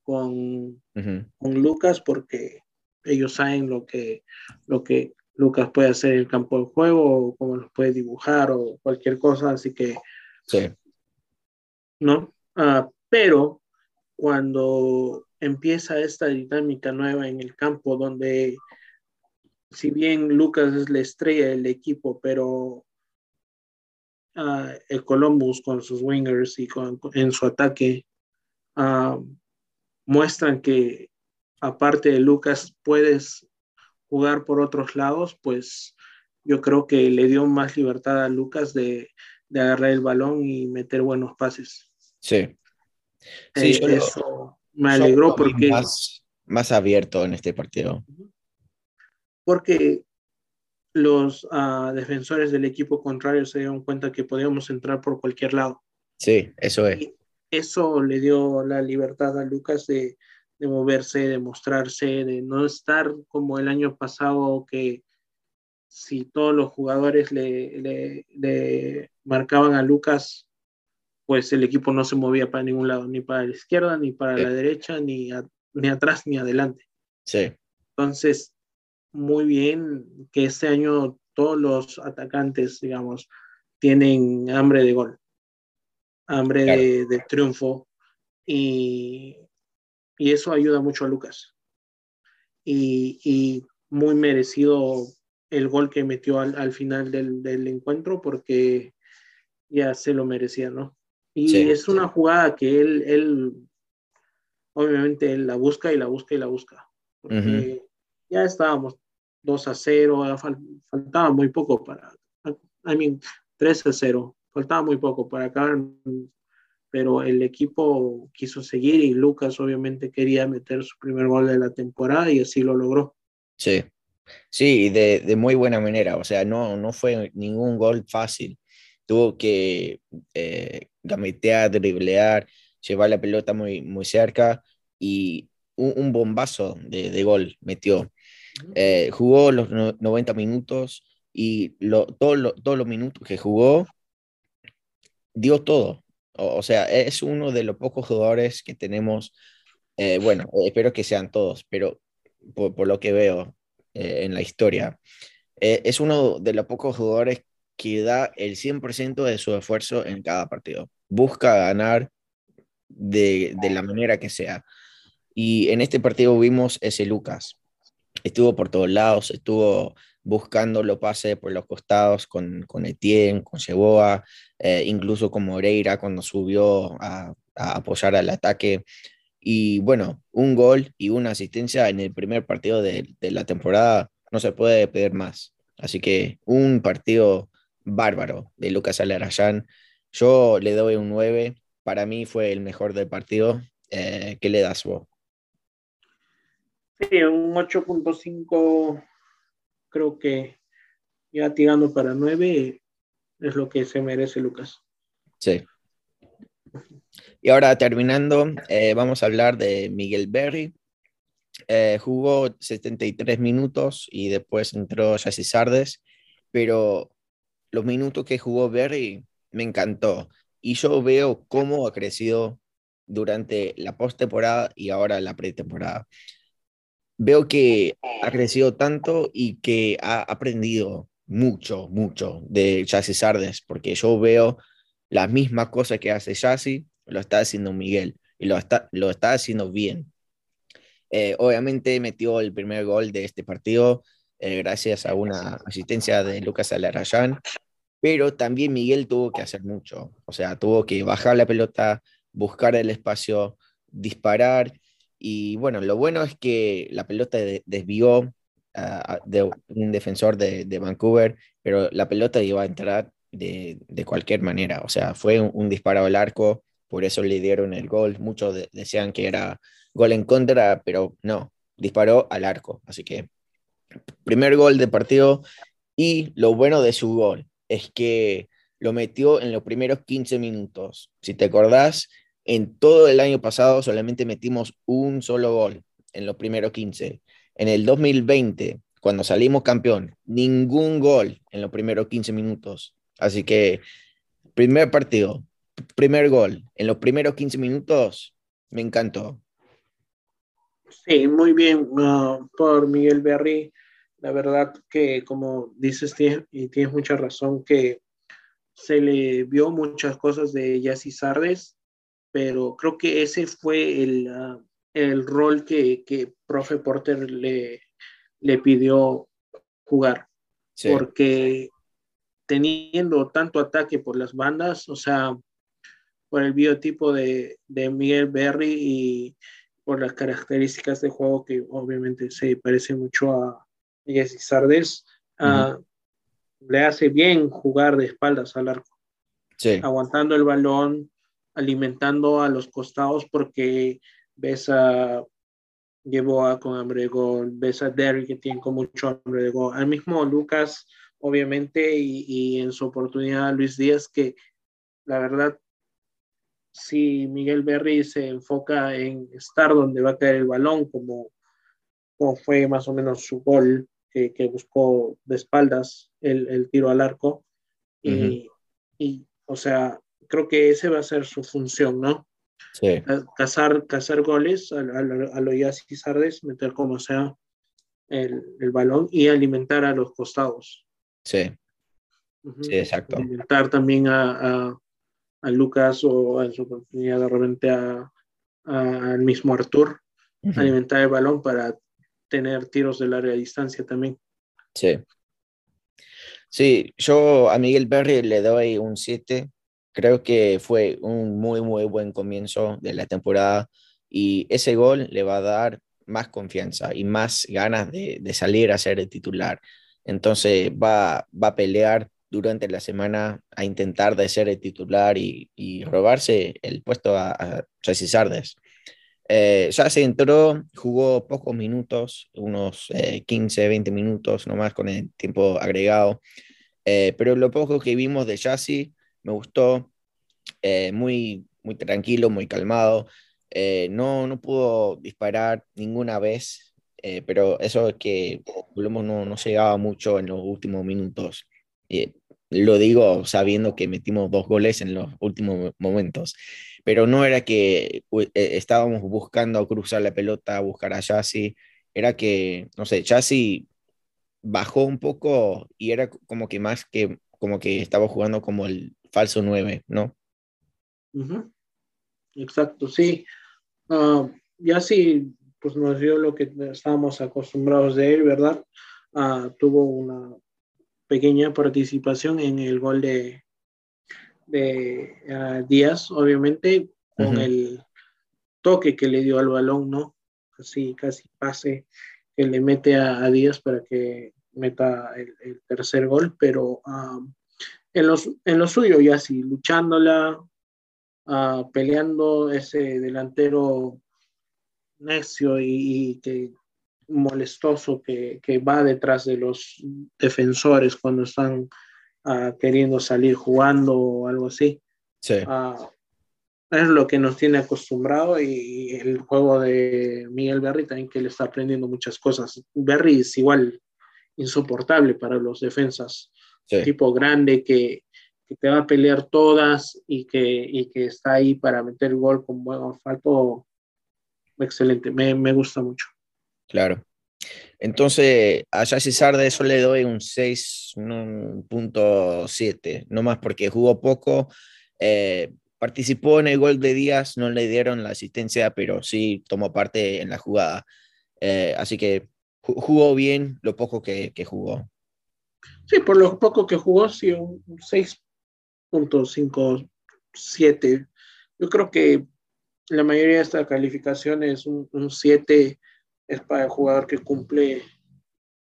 con, uh -huh. con Lucas, porque ellos saben lo que, lo que Lucas puede hacer en el campo de juego, o cómo los puede dibujar, o cualquier cosa, así que. Sí. ¿No? Uh, pero cuando empieza esta dinámica nueva en el campo, donde si bien Lucas es la estrella del equipo, pero uh, el Columbus con sus wingers y con, en su ataque uh, muestran que aparte de Lucas puedes jugar por otros lados, pues yo creo que le dio más libertad a Lucas de, de agarrar el balón y meter buenos pases. Sí. sí eh, eso lo, me alegró porque... Más, más abierto en este partido porque los uh, defensores del equipo contrario se dieron cuenta que podíamos entrar por cualquier lado. Sí, eso es. Y eso le dio la libertad a Lucas de, de, moverse, de mostrarse, de no estar como el año pasado que si todos los jugadores le, le, le marcaban a Lucas, pues el equipo no se movía para ningún lado, ni para la izquierda, ni para sí. la derecha, ni, a, ni atrás, ni adelante. Sí. Entonces, muy bien que este año todos los atacantes, digamos, tienen hambre de gol, hambre claro. de, de, triunfo y, y, eso ayuda mucho a Lucas. Y, y, muy merecido el gol que metió al, al final del, del, encuentro porque ya se lo merecía, ¿no? Y sí, es una jugada que él, él, obviamente, él la busca y la busca y la busca. Porque uh -huh ya estábamos 2 a 0, faltaba muy poco para, I mean, 3 a 0, faltaba muy poco para acabar, pero el equipo quiso seguir y Lucas obviamente quería meter su primer gol de la temporada y así lo logró. Sí, sí, de, de muy buena manera, o sea, no, no fue ningún gol fácil, tuvo que eh, gametear, driblear, llevar la pelota muy, muy cerca y un, un bombazo de, de gol metió. Eh, jugó los 90 minutos y lo, todos lo, todo los minutos que jugó dio todo. O, o, sea, es uno de los pocos jugadores que tenemos bueno, espero que sean todos, pero por, lo que veo en la historia, es uno de los pocos jugadores que da el 100% de su esfuerzo en cada partido. Busca ganar de, de, la manera que sea. Y en este partido vimos ese Lucas. Estuvo por todos lados, estuvo buscando los pases por los costados con, con Etienne, con Cheboa, eh, incluso con Moreira cuando subió a, a, apoyar al ataque. Y bueno, un gol y una asistencia en el primer partido de, de la temporada no se puede pedir más. Así que un partido bárbaro de Lucas Alarayán. Yo le doy un 9. Para mí fue el mejor del partido. Eh, ¿Qué le das vos? Sí, un 8.5 creo que ya tirando para 9 es lo que se merece Lucas. Sí. Y ahora terminando, eh, vamos a hablar de Miguel Berry. Eh, jugó 73 minutos y después entró Jesse Sardes, pero los minutos que jugó Berry me encantó. Y yo veo cómo ha crecido durante la postemporada y ahora la pretemporada. Veo que ha crecido tanto y que ha aprendido mucho, mucho de Chassis Sardes, porque yo veo las mismas cosas que hace Chassis, lo está haciendo Miguel y lo está, lo está haciendo bien. Eh, obviamente metió el primer gol de este partido eh, gracias a una asistencia de Lucas Alarayán, pero también Miguel tuvo que hacer mucho, o sea, tuvo que bajar la pelota, buscar el espacio, disparar, y bueno, lo bueno es que la pelota desvió de un defensor de, Vancouver, pero la pelota iba a entrar de, cualquier manera, o sea, fue un, disparo al arco, por eso le dieron el gol, muchos decían que era gol en contra, pero no, disparó al arco, así que primer gol de partido y lo bueno de su gol es que lo metió en los primeros 15 minutos. Si te acordás, en todo el año pasado solamente metimos un solo gol en los primeros 15. En el 2020, cuando salimos campeón, ningún gol en los primeros 15 minutos. Así que, primer partido, primer gol en los primeros 15 minutos, me encantó. Sí, muy bien uh, por Miguel Berry la verdad que como dices y tienes mucha razón que se le vio muchas cosas de Yassi Sardes, pero creo que ese fue el, ah, el rol que, que profe Porter le, le pidió jugar. Porque teniendo tanto ataque por las bandas, o sea, por el biotipo de, de Miguel Berry y por las características de juego que obviamente se parece mucho a, Jesse Sardes, ah, le hace bien jugar de espaldas al arco. Aguantando el balón, alimentando a los costados, porque ves a con hambre de gol, ves a Derry que tiene con mucho hambre de gol, al mismo Lucas, obviamente, y, y en su oportunidad Luis Díaz, que la verdad si Miguel Berry se enfoca en estar donde va a caer el balón, como, como fue más o menos su gol que, buscó de espaldas el, tiro al arco. Y, o sea, creo que ese va a ser su función, ¿no? Sí. Cazar, cazar goles a, a, a lo Sardes, meter como sea el, el, balón y alimentar a los costados. Sí. Sí, exacto. Alimentar también a, a, Lucas o en su oportunidad de repente al mismo Artur. Alimentar el balón para tener tiros de larga distancia también. Sí. Sí, yo a Miguel Berry le doy un 7. Creo que fue un muy, muy buen comienzo de la temporada y ese gol le va a dar más confianza y más ganas de, salir a ser el titular. Entonces va, va a pelear durante la semana a intentar de ser el titular y, robarse el puesto a, a Sardes. Eh, ya se entró, jugó pocos minutos, unos 15, eh, 20 minutos nomás con el tiempo agregado, eh, pero lo poco que vimos de Yassi me gustó, muy, muy tranquilo, muy calmado, no, no pudo disparar ninguna vez, pero eso es que no, no llegaba mucho en los últimos minutos. lo digo sabiendo que metimos dos goles en los últimos momentos, pero no era que eh, estábamos buscando cruzar la pelota, buscar a Chassi, era que, no sé, Chassi bajó un poco y era como que más que como que estaba jugando como el falso 9, ¿no? Exacto, sí. Uh, ya sí, pues nos dio lo que estábamos acostumbrados de él, ¿verdad? Uh, tuvo una pequeña participación en el gol de, de uh, Díaz, obviamente, con el toque que le dio al balón, ¿no? Casi, casi pase que le mete a, a Díaz para que meta el, tercer gol, pero en, los, en lo suyo ya sí, luchándola, peleando ese delantero necio y, que molestoso que, va detrás de los defensores cuando están ah, queriendo salir jugando o algo así. Ah, es lo que nos tiene acostumbrado y el juego de Miguel Berry también que le está aprendiendo muchas cosas. Berry es igual insoportable para los defensas. Tipo grande que, que, te va a pelear todas y que, y que está ahí para meter gol con buen asfalto. Excelente, me, me gusta mucho. Claro. Entonces, a César de eso le doy un 6.7, no más porque jugó poco. Eh, participó en el gol de Díaz, no le dieron la asistencia, pero sí tomó parte en la jugada. Eh, así que jugó bien lo poco que, jugó. Sí, por lo poco que jugó, sí, un 6.57. Yo creo que la mayoría de esta calificación es un, 7, es para el jugador que cumple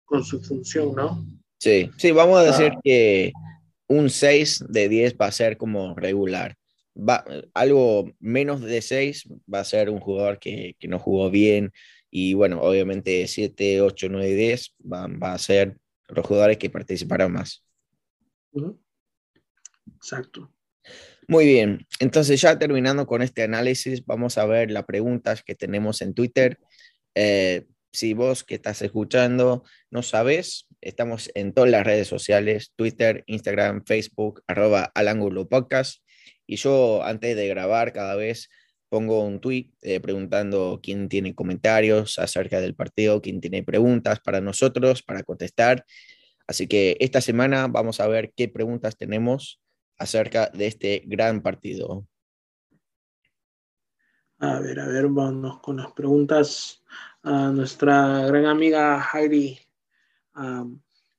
con su función, ¿no? Sí, sí, vamos a decir ah. que un 6 de 10 va a ser como regular. Va, algo menos de 6 va a ser un jugador que, que no jugó bien, y bueno, obviamente 7, 8, 9 y 10 van, a ser los jugadores que participarán más. Exacto. Muy bien, entonces ya terminando con este análisis, vamos a ver las preguntas que tenemos en Twitter. Eh, si vos que estás escuchando no sabes, estamos en todas las redes sociales, Twitter, Instagram, Facebook, arroba al ángulo podcast. Y yo antes de grabar cada vez pongo un tweet eh, preguntando quién tiene comentarios acerca del partido, quién tiene preguntas para nosotros, para contestar. Así que esta semana vamos a ver qué preguntas tenemos acerca de este gran partido. A ver, a ver, vamos con las preguntas. A nuestra gran amiga Heidi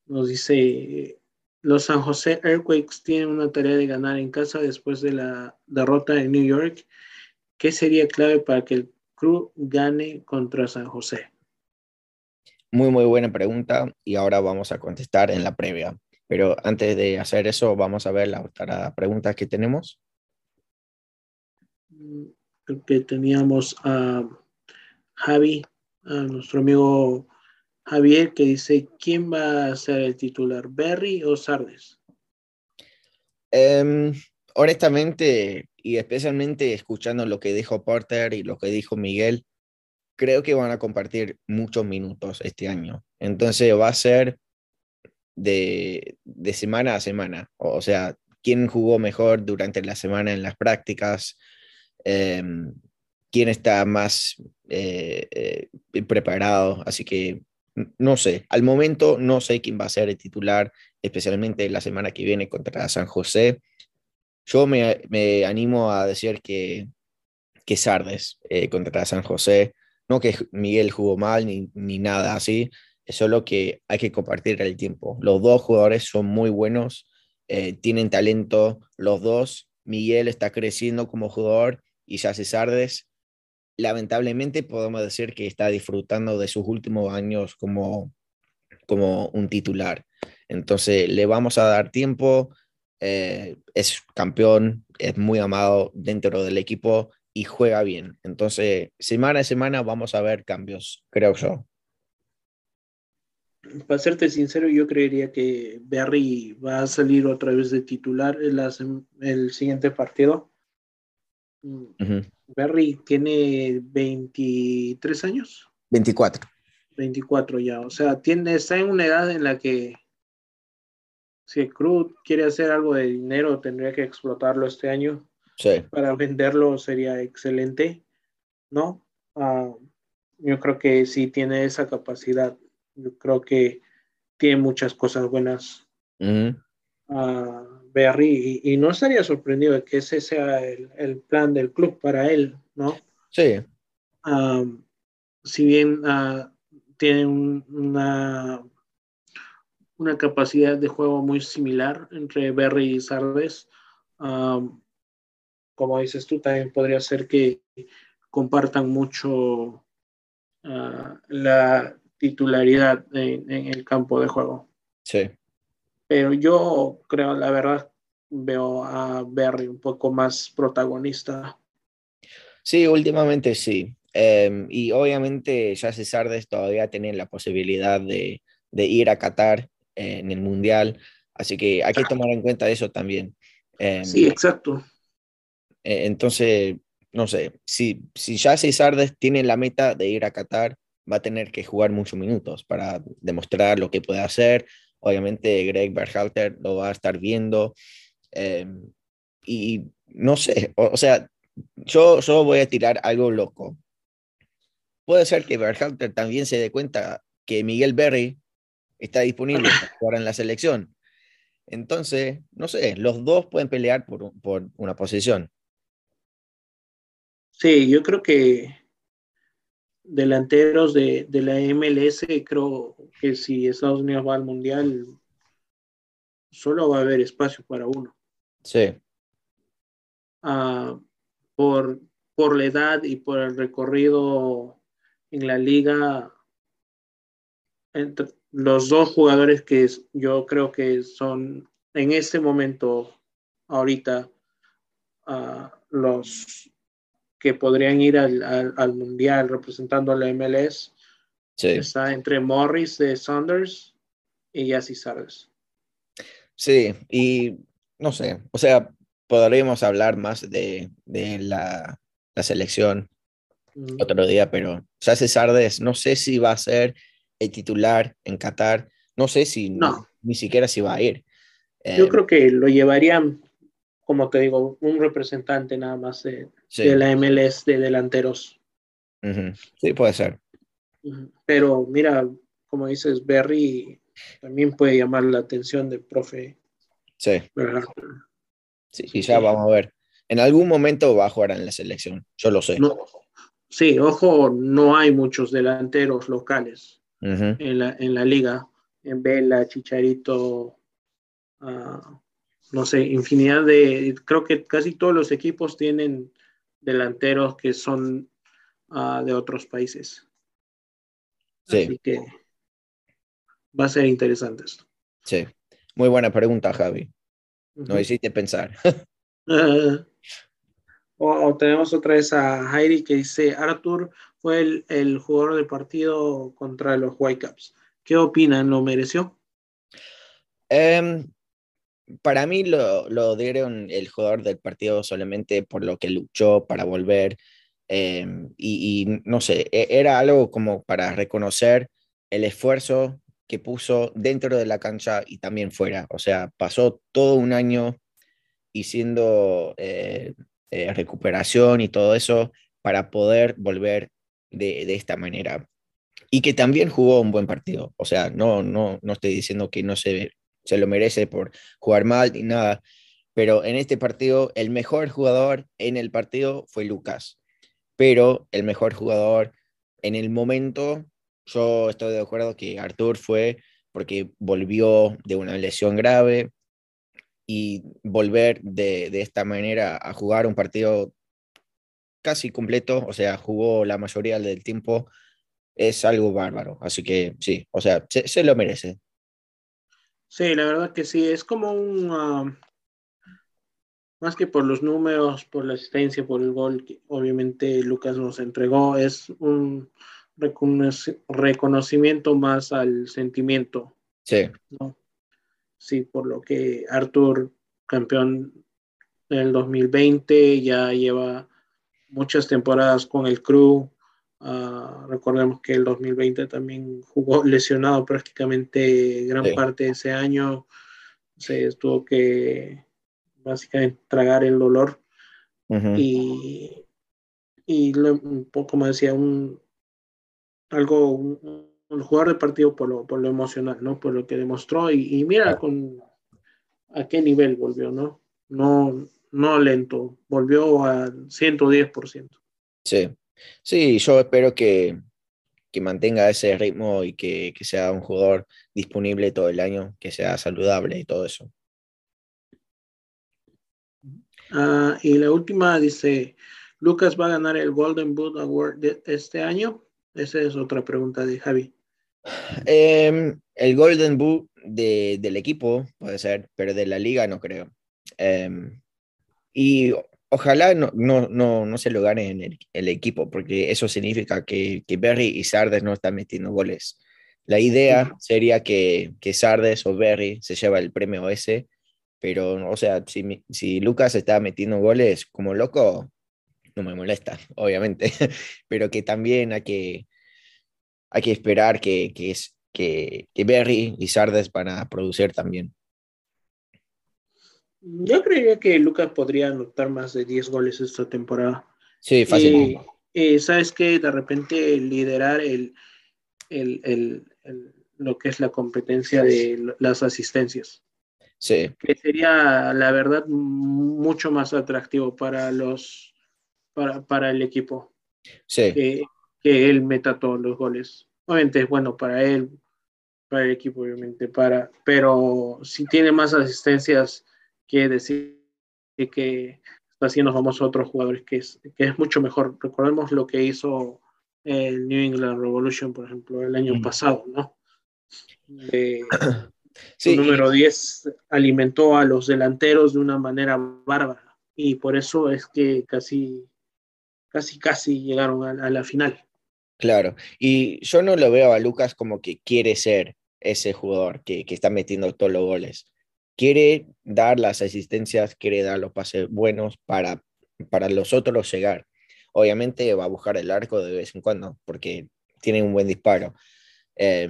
nos dice, los San José Earthquakes tienen una tarea de ganar en casa después de la derrota en New York ¿Qué sería clave para que el Cruz gane contra San José? Muy, muy buena pregunta y ahora vamos a contestar en la previa. Pero antes de hacer eso, vamos a ver la otra pregunta que tenemos. Que teníamos a Javi, a nuestro amigo Javier, que dice, ¿quién va a ser el titular, Berry o Sardes? Em, honestamente, y especialmente escuchando lo que dijo Porter y lo que dijo Miguel, creo que van a compartir muchos minutos este año. Entonces va a ser de, semana a semana. O sea, quién jugó mejor durante la semana en las prácticas, em, quién está más eh, eh, preparado. Así que no sé, al momento no sé quién va a ser el titular, especialmente la semana que viene contra San José. Yo me, animo a decir que, que Sardes eh, contra San José, no que Miguel jugó mal ni, ni nada así, es solo que hay que compartir el tiempo. Los dos jugadores son muy buenos, eh, tienen talento, los dos. Miguel está creciendo como jugador y Jesse Sardes, lamentablemente podemos decir que está disfrutando de sus últimos años como, como un titular. Entonces le vamos a dar tiempo, eh, es campeón, es muy amado dentro del equipo y juega bien. Entonces, semana a semana vamos a ver cambios, creo yo. Para serte sincero, yo creería que Berry va a salir otra vez de titular en el siguiente partido. Mm, Berry tiene 23 años. 24. 24 ya, o sea, tiene, está en una edad en la que si el club quiere hacer algo de dinero, tendría que explotarlo este año. Sí. Para venderlo sería excelente, ¿no? Ah, yo creo que sí tiene esa capacidad. Yo creo que tiene muchas cosas buenas. a Berry y, no estaría sorprendido de que ese sea el, plan del club para él, ¿no? Sí. si bien uh, tiene una, una capacidad de juego muy similar entre Berry y Sardes, como dices tú, también podría ser que compartan mucho ah, la titularidad en, en el campo de juego. Sí. Pero yo creo, la verdad, veo a Berry un poco más protagonista. Sí, últimamente sí. Em, y obviamente ya Sardes todavía tienen la posibilidad de, ir a Qatar en el Mundial, así que hay que tomar en cuenta eso también. Em, sí, exacto. E, entonces, no sé, si, si ya Sardes tiene la meta de ir a Qatar, va a tener que jugar muchos minutos para demostrar lo que puede hacer, Obviamente Greg Berhalter lo va a estar viendo. Eh, y no sé, o, sea, yo, solo voy a tirar algo loco. Puede ser que Berhalter también se dé cuenta que Miguel Berry está disponible para jugar en la selección. Entonces, no sé, los dos pueden pelear por, por una posición. Sí, yo creo que delanteros de, la MLS, creo que si Estados Unidos va al Mundial, solo va a haber espacio para uno. Sí. Ah, por, por la edad y por el recorrido en la liga, entre los dos jugadores que yo creo que son en este momento, ahorita, uh, los que podrían ir al, Mundial representando a la MLS. Está entre Morris de Saunders y Yassi Sardes. Sí, y no sé, o sea, podríamos hablar más de, la, selección otro día, pero Yassi Sardes no sé si va a ser el titular en Qatar, no sé si ni, siquiera si va a ir. Yo eh, creo que lo llevarían como te digo, un representante nada más de, la MLS de delanteros. Sí, puede ser. Pero mira, como dices, Berry también puede llamar la atención del profe. Sí. Sí, ya vamos a ver. En algún momento va a jugar en la selección, yo lo sé. sí, ojo, no hay muchos delanteros locales en, la, en la liga. En Vela, Chicharito, uh, no sé, infinidad de, creo que casi todos los equipos tienen delanteros que son ah, de otros países. Sí. Así que va a ser interesante esto. Sí, muy buena pregunta, Javi. No hiciste pensar. o, tenemos otra vez a Jairi que dice, Arthur fue el, jugador del partido contra los Whitecaps. ¿Qué opinan? ¿Lo mereció? Um, para mí lo, dieron el jugador del partido solamente por lo que luchó para volver. Em, y, no sé, e, era algo como para reconocer el esfuerzo que puso dentro de la cancha y también fuera. O sea, pasó todo un año haciendo eh, eh, recuperación y todo eso para poder volver de, de, esta manera. Y que también jugó un buen partido. O sea, no, no, no estoy diciendo que no se se lo merece por jugar mal ni nada. Pero en este partido, el mejor jugador en el partido fue Lucas. Pero el mejor jugador en el momento, yo estoy de acuerdo que Artur fue porque volvió de una lesión grave y volver de, de esta manera a jugar un partido casi completo, o sea, jugó la mayoría del tiempo, es algo bárbaro. Así que sí, o sea, se, se lo merece. Sí, la verdad que sí, es como un, ah, más que por los números, por la asistencia, por el gol que obviamente Lucas nos entregó, es un reconocimiento más al sentimiento. Sí. Sí, por lo que Arthur, campeón del 2020, ya lleva muchas temporadas con el crew, Uh, recordemos que el 2020 también jugó lesionado prácticamente gran parte de ese año. se tuvo que básicamente tragar el dolor y, y un como decía, un, algo, un, jugador de partido por lo, por lo emocional, ¿no? Por lo que demostró y, mira con a qué nivel volvió, ¿no? No, no lento, volvió al 110%. Sí, sí, yo espero que, que mantenga ese ritmo y que, que, sea un jugador disponible todo el año, que sea saludable y todo eso. Ah, y la última dice, ¿Lucas va a ganar el Golden Boot Award de este año? Esa es otra pregunta de Javi. Em, el Golden Boot de, del equipo puede ser, pero de la liga no creo. Em, y ojalá no, no, no, no, se lo gane en el, el, equipo, porque eso significa que, que Berry y Sardes no están metiendo goles. La idea sería que, que Sardes o Berry se lleva el premio ese, pero, o sea, si, si Lucas está metiendo goles como loco, no me molesta, obviamente, pero que también hay que, hay que esperar que, que, es, que, que Berry y Sardes van a producir también. Yo creería que Lucas podría anotar más de 10 goles esta temporada. Sí, fácil. Y, ¿Sabes que De repente liderar el, el, el, lo que es la competencia de las asistencias. Sí. Que sería, la verdad, mucho más atractivo para los para, para el equipo. Sí. Que, que él meta todos los goles. Obviamente es bueno para él, para el equipo, obviamente, para, pero si tiene más asistencias que decir que está haciendo famoso a otros jugadores, que es, que es mucho mejor. Recordemos lo que hizo el New England Revolution, por ejemplo, el año pasado, ¿no? sí. número 10 alimentó a los delanteros de una manera bárbara y por eso es que casi, casi, casi llegaron a, a la final. Claro, y yo no lo veo a Lucas como que quiere ser ese jugador que, que, está metiendo todos los goles quiere dar las asistencias, quiere dar los pases buenos para, para los otros llegar. Obviamente va a buscar el arco de vez en cuando porque tiene un buen disparo. Eh,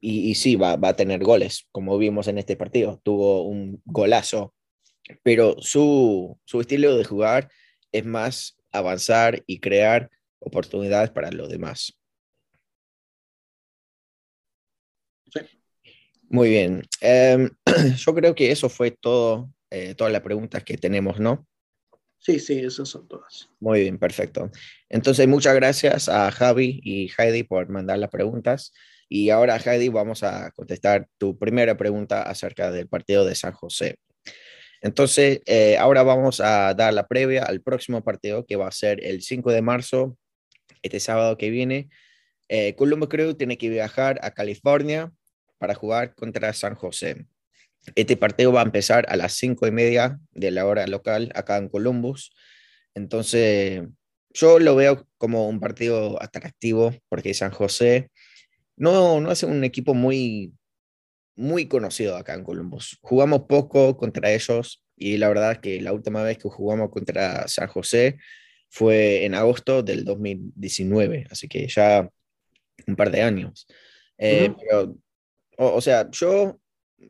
y, y, sí, va, va, a tener goles, como vimos en este partido. Tuvo un golazo, pero su, su estilo de jugar es más avanzar y crear oportunidades para los demás. Sí. Muy bien. Eh, yo creo que eso fue todo, eh, todas las preguntas que tenemos, ¿no? Sí, sí, esas son todas. Muy bien, perfecto. Entonces, muchas gracias a Javi y Heidi por mandar las preguntas. Y ahora, Heidi, vamos a contestar tu primera pregunta acerca del partido de San José. Entonces, eh, ahora vamos a dar la previa al próximo partido que va a ser el 5 de marzo, este sábado que viene. Eh, Colombo Crew tiene que viajar a California para jugar contra San José. Este partido va a empezar a las cinco y media de la hora local acá en Columbus. Entonces, yo lo veo como un partido atractivo porque San José no, no es un equipo muy, muy conocido acá en Columbus. Jugamos poco contra ellos y la verdad es que la última vez que jugamos contra San José fue en agosto del 2019, así que ya un par de años. Eh, uh -huh. Pero o, sea, yo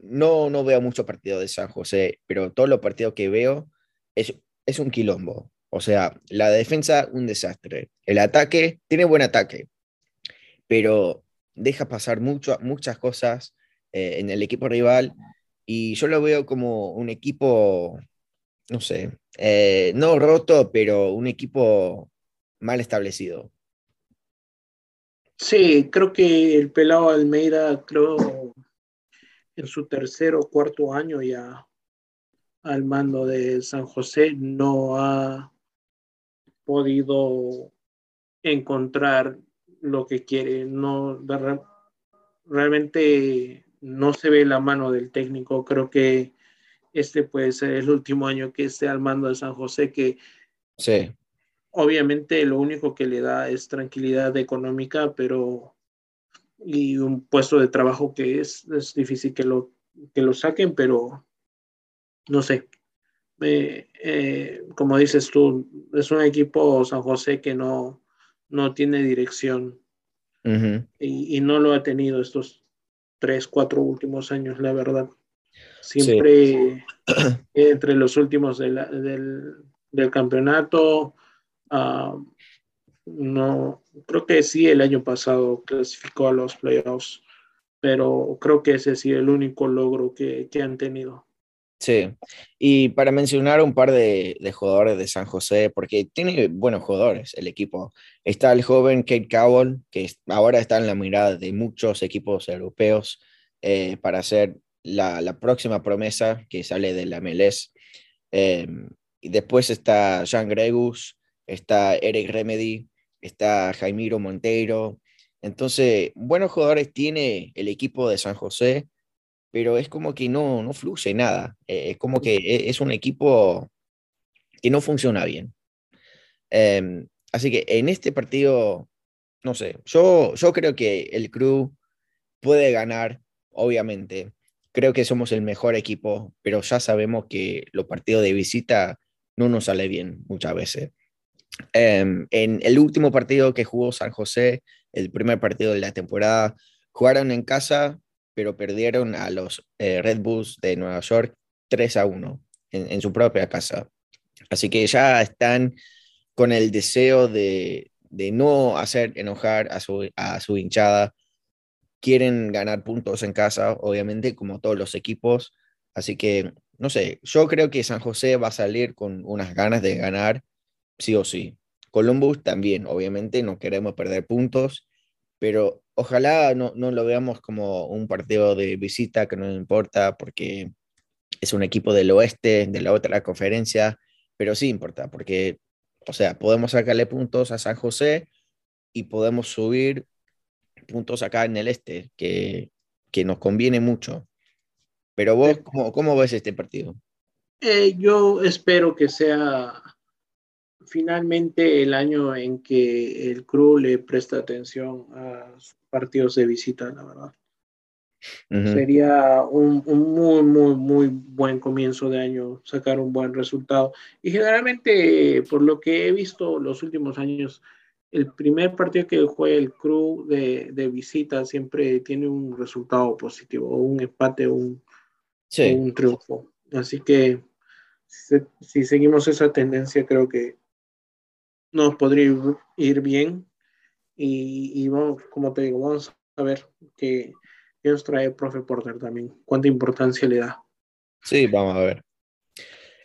no, no veo mucho partido de San José, pero todos los partidos que veo es, es un quilombo. O sea, la defensa, un desastre. El ataque, tiene buen ataque, pero deja pasar mucho, muchas cosas eh, en el equipo rival y yo lo veo como un equipo, no sé, eh, no roto, pero un equipo mal establecido. Sí, creo que el pelado Almeida, creo, en su tercer o cuarto año ya al mando de San José, no ha podido encontrar lo que quiere. No, realmente no se ve la mano del técnico. Creo que este puede ser el último año que esté al mando de San José, que sí obviamente lo único que le da es tranquilidad económica, pero y un puesto de trabajo que es, es difícil que lo, que lo saquen, pero no sé. Eh, eh, como dices tú, es un equipo San José que no, no tiene dirección uh -huh. y, y, no lo ha tenido estos tres, cuatro últimos años, la verdad. Siempre entre los últimos del, campeonato. Ah, no, creo que sí, el año pasado clasificó a los playoffs, pero creo que ese sí es el único logro que, que han tenido. Sí, y para mencionar un par de, de, jugadores de San José, porque tiene buenos jugadores el equipo. Está el joven Kate Cowell, que ahora está en la mirada de muchos equipos europeos eh, para ser la, la, próxima promesa que sale de la MLS. Eh, y después está Jean Gregus, está Eric Remedy, está Jaimiro Monteiro. Entonces, buenos jugadores tiene el equipo de San José pero es como que no, no fluye nada. Eh, es como que e, es un equipo que no funciona bien. Em, así que en este partido, no sé, yo, yo creo que el Crew puede ganar, obviamente. Creo que somos el mejor equipo, pero ya sabemos que los partidos de visita no nos sale bien muchas veces. Em, en el último partido que jugó San José, el primer partido de la temporada, jugaron en casa pero perdieron a los eh, Red Bulls de Nueva York 3 a 1 en, su propia casa. Así que ya están con el deseo de, no hacer enojar a su, a su hinchada. Quieren ganar puntos en casa, obviamente, como todos los equipos. Así que, no sé, yo creo que San José va a salir con unas ganas de ganar, sí o sí. Columbus también, obviamente, no queremos perder puntos, pero ojalá no, no, lo veamos como un partido de visita que no importa porque es un equipo del oeste, de la otra conferencia, pero sí importa porque, o sea, podemos sacarle puntos a San José y podemos subir puntos acá en el este, que, que nos conviene mucho. Pero vos, ¿cómo, cómo ves este partido? Eh, yo espero que sea finalmente el año en que el crew le presta atención a partidos de visita, la verdad. Sería un, muy, muy, muy buen comienzo de año sacar un buen resultado. Y generalmente, por lo que he visto los últimos años, el primer partido que juega el crew de, de visita siempre tiene un resultado positivo, un empate un, un triunfo. Así que si seguimos esa tendencia, creo que nos podría ir bien. Y, vamos, como te digo, vamos a ver qué, nos trae el profe Porter también, cuánta importancia le da. Sí, vamos a ver.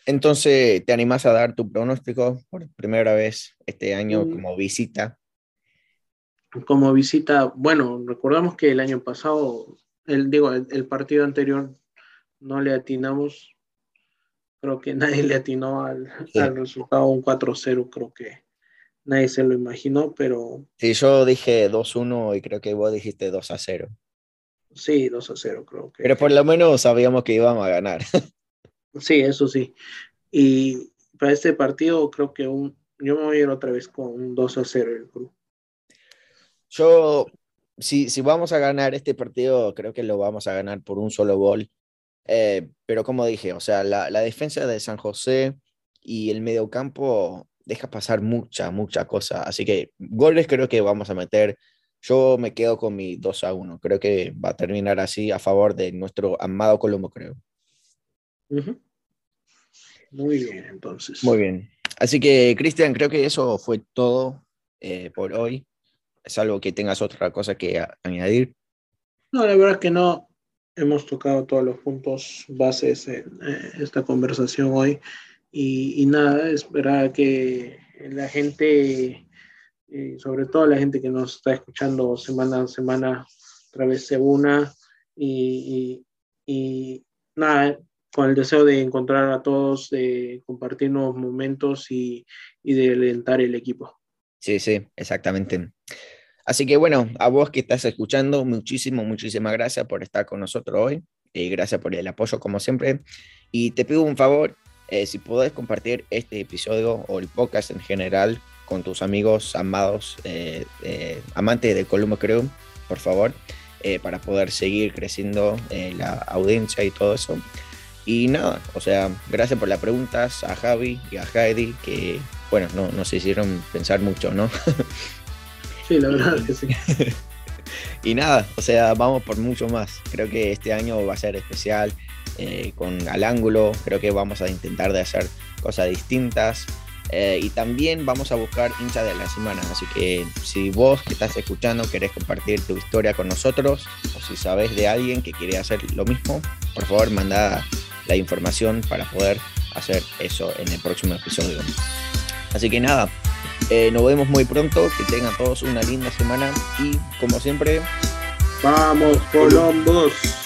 Entonces, ¿te animas a dar tu pronóstico por primera vez este año mm. como visita? Como visita, bueno, recordamos que el año pasado, el, digo, el, partido anterior no le atinamos, creo que nadie le atinó al, al resultado, un 4-0, creo que nadie se lo imaginó, pero... Sí, yo dije 2-1 y creo que vos dijiste 2-0. Sí, 2-0 creo que. Pero por lo menos sabíamos que íbamos a ganar. sí, eso sí. Y para este partido creo que un, yo me voy a ir otra vez con un 2-0 el club. Yo, si, si vamos a ganar este partido, creo que lo vamos a ganar por un solo gol. Eh, pero como dije, o sea, la, la defensa de San José y el mediocampo deja pasar mucha, mucha cosa. Así que goles creo que vamos a meter. Yo me quedo con mi 2 a 1. Creo que va a terminar así a favor de nuestro amado Colombo, creo. Muy bien, entonces. Muy bien. Así que, Cristian, creo que eso fue todo eh, por hoy. Es algo que tengas otra cosa que añadir. No, la verdad que no. Hemos tocado todos los puntos bases en eh, esta conversación hoy. Y, nada, esperar que la gente, eh, sobre todo la gente que nos está escuchando semana a semana, otra vez se una y, nada, con el deseo de encontrar a todos, de compartir nuevos momentos y, y de alentar el equipo. Sí, sí, exactamente. Así que bueno, a vos que estás escuchando, muchísimo, muchísimas gracias por estar con nosotros hoy. y gracias por el apoyo como siempre. Y te pido un favor, eh, si puedes compartir este episodio o el podcast en general con tus amigos amados, eh, eh, amantes de Columbo Crew, por favor, para poder seguir creciendo la audiencia y todo eso. Y nada, o sea, gracias por las preguntas a Javi y a Heidi, que, bueno, no, nos hicieron pensar mucho, ¿no? Sí, la verdad que sí. y nada, o sea, vamos por mucho más. Creo que este año va a ser especial eh, con al ángulo. Creo que vamos a intentar de hacer cosas distintas. Eh, y también vamos a buscar hincha de la semana. Así que si vos que estás escuchando querés compartir tu historia con nosotros, o si sabes de alguien que quiere hacer lo mismo, por favor manda la información para poder hacer eso en el próximo episodio. Así que nada, eh, nos vemos muy pronto, que tengan todos una linda semana y como siempre... Vamos, Colombos.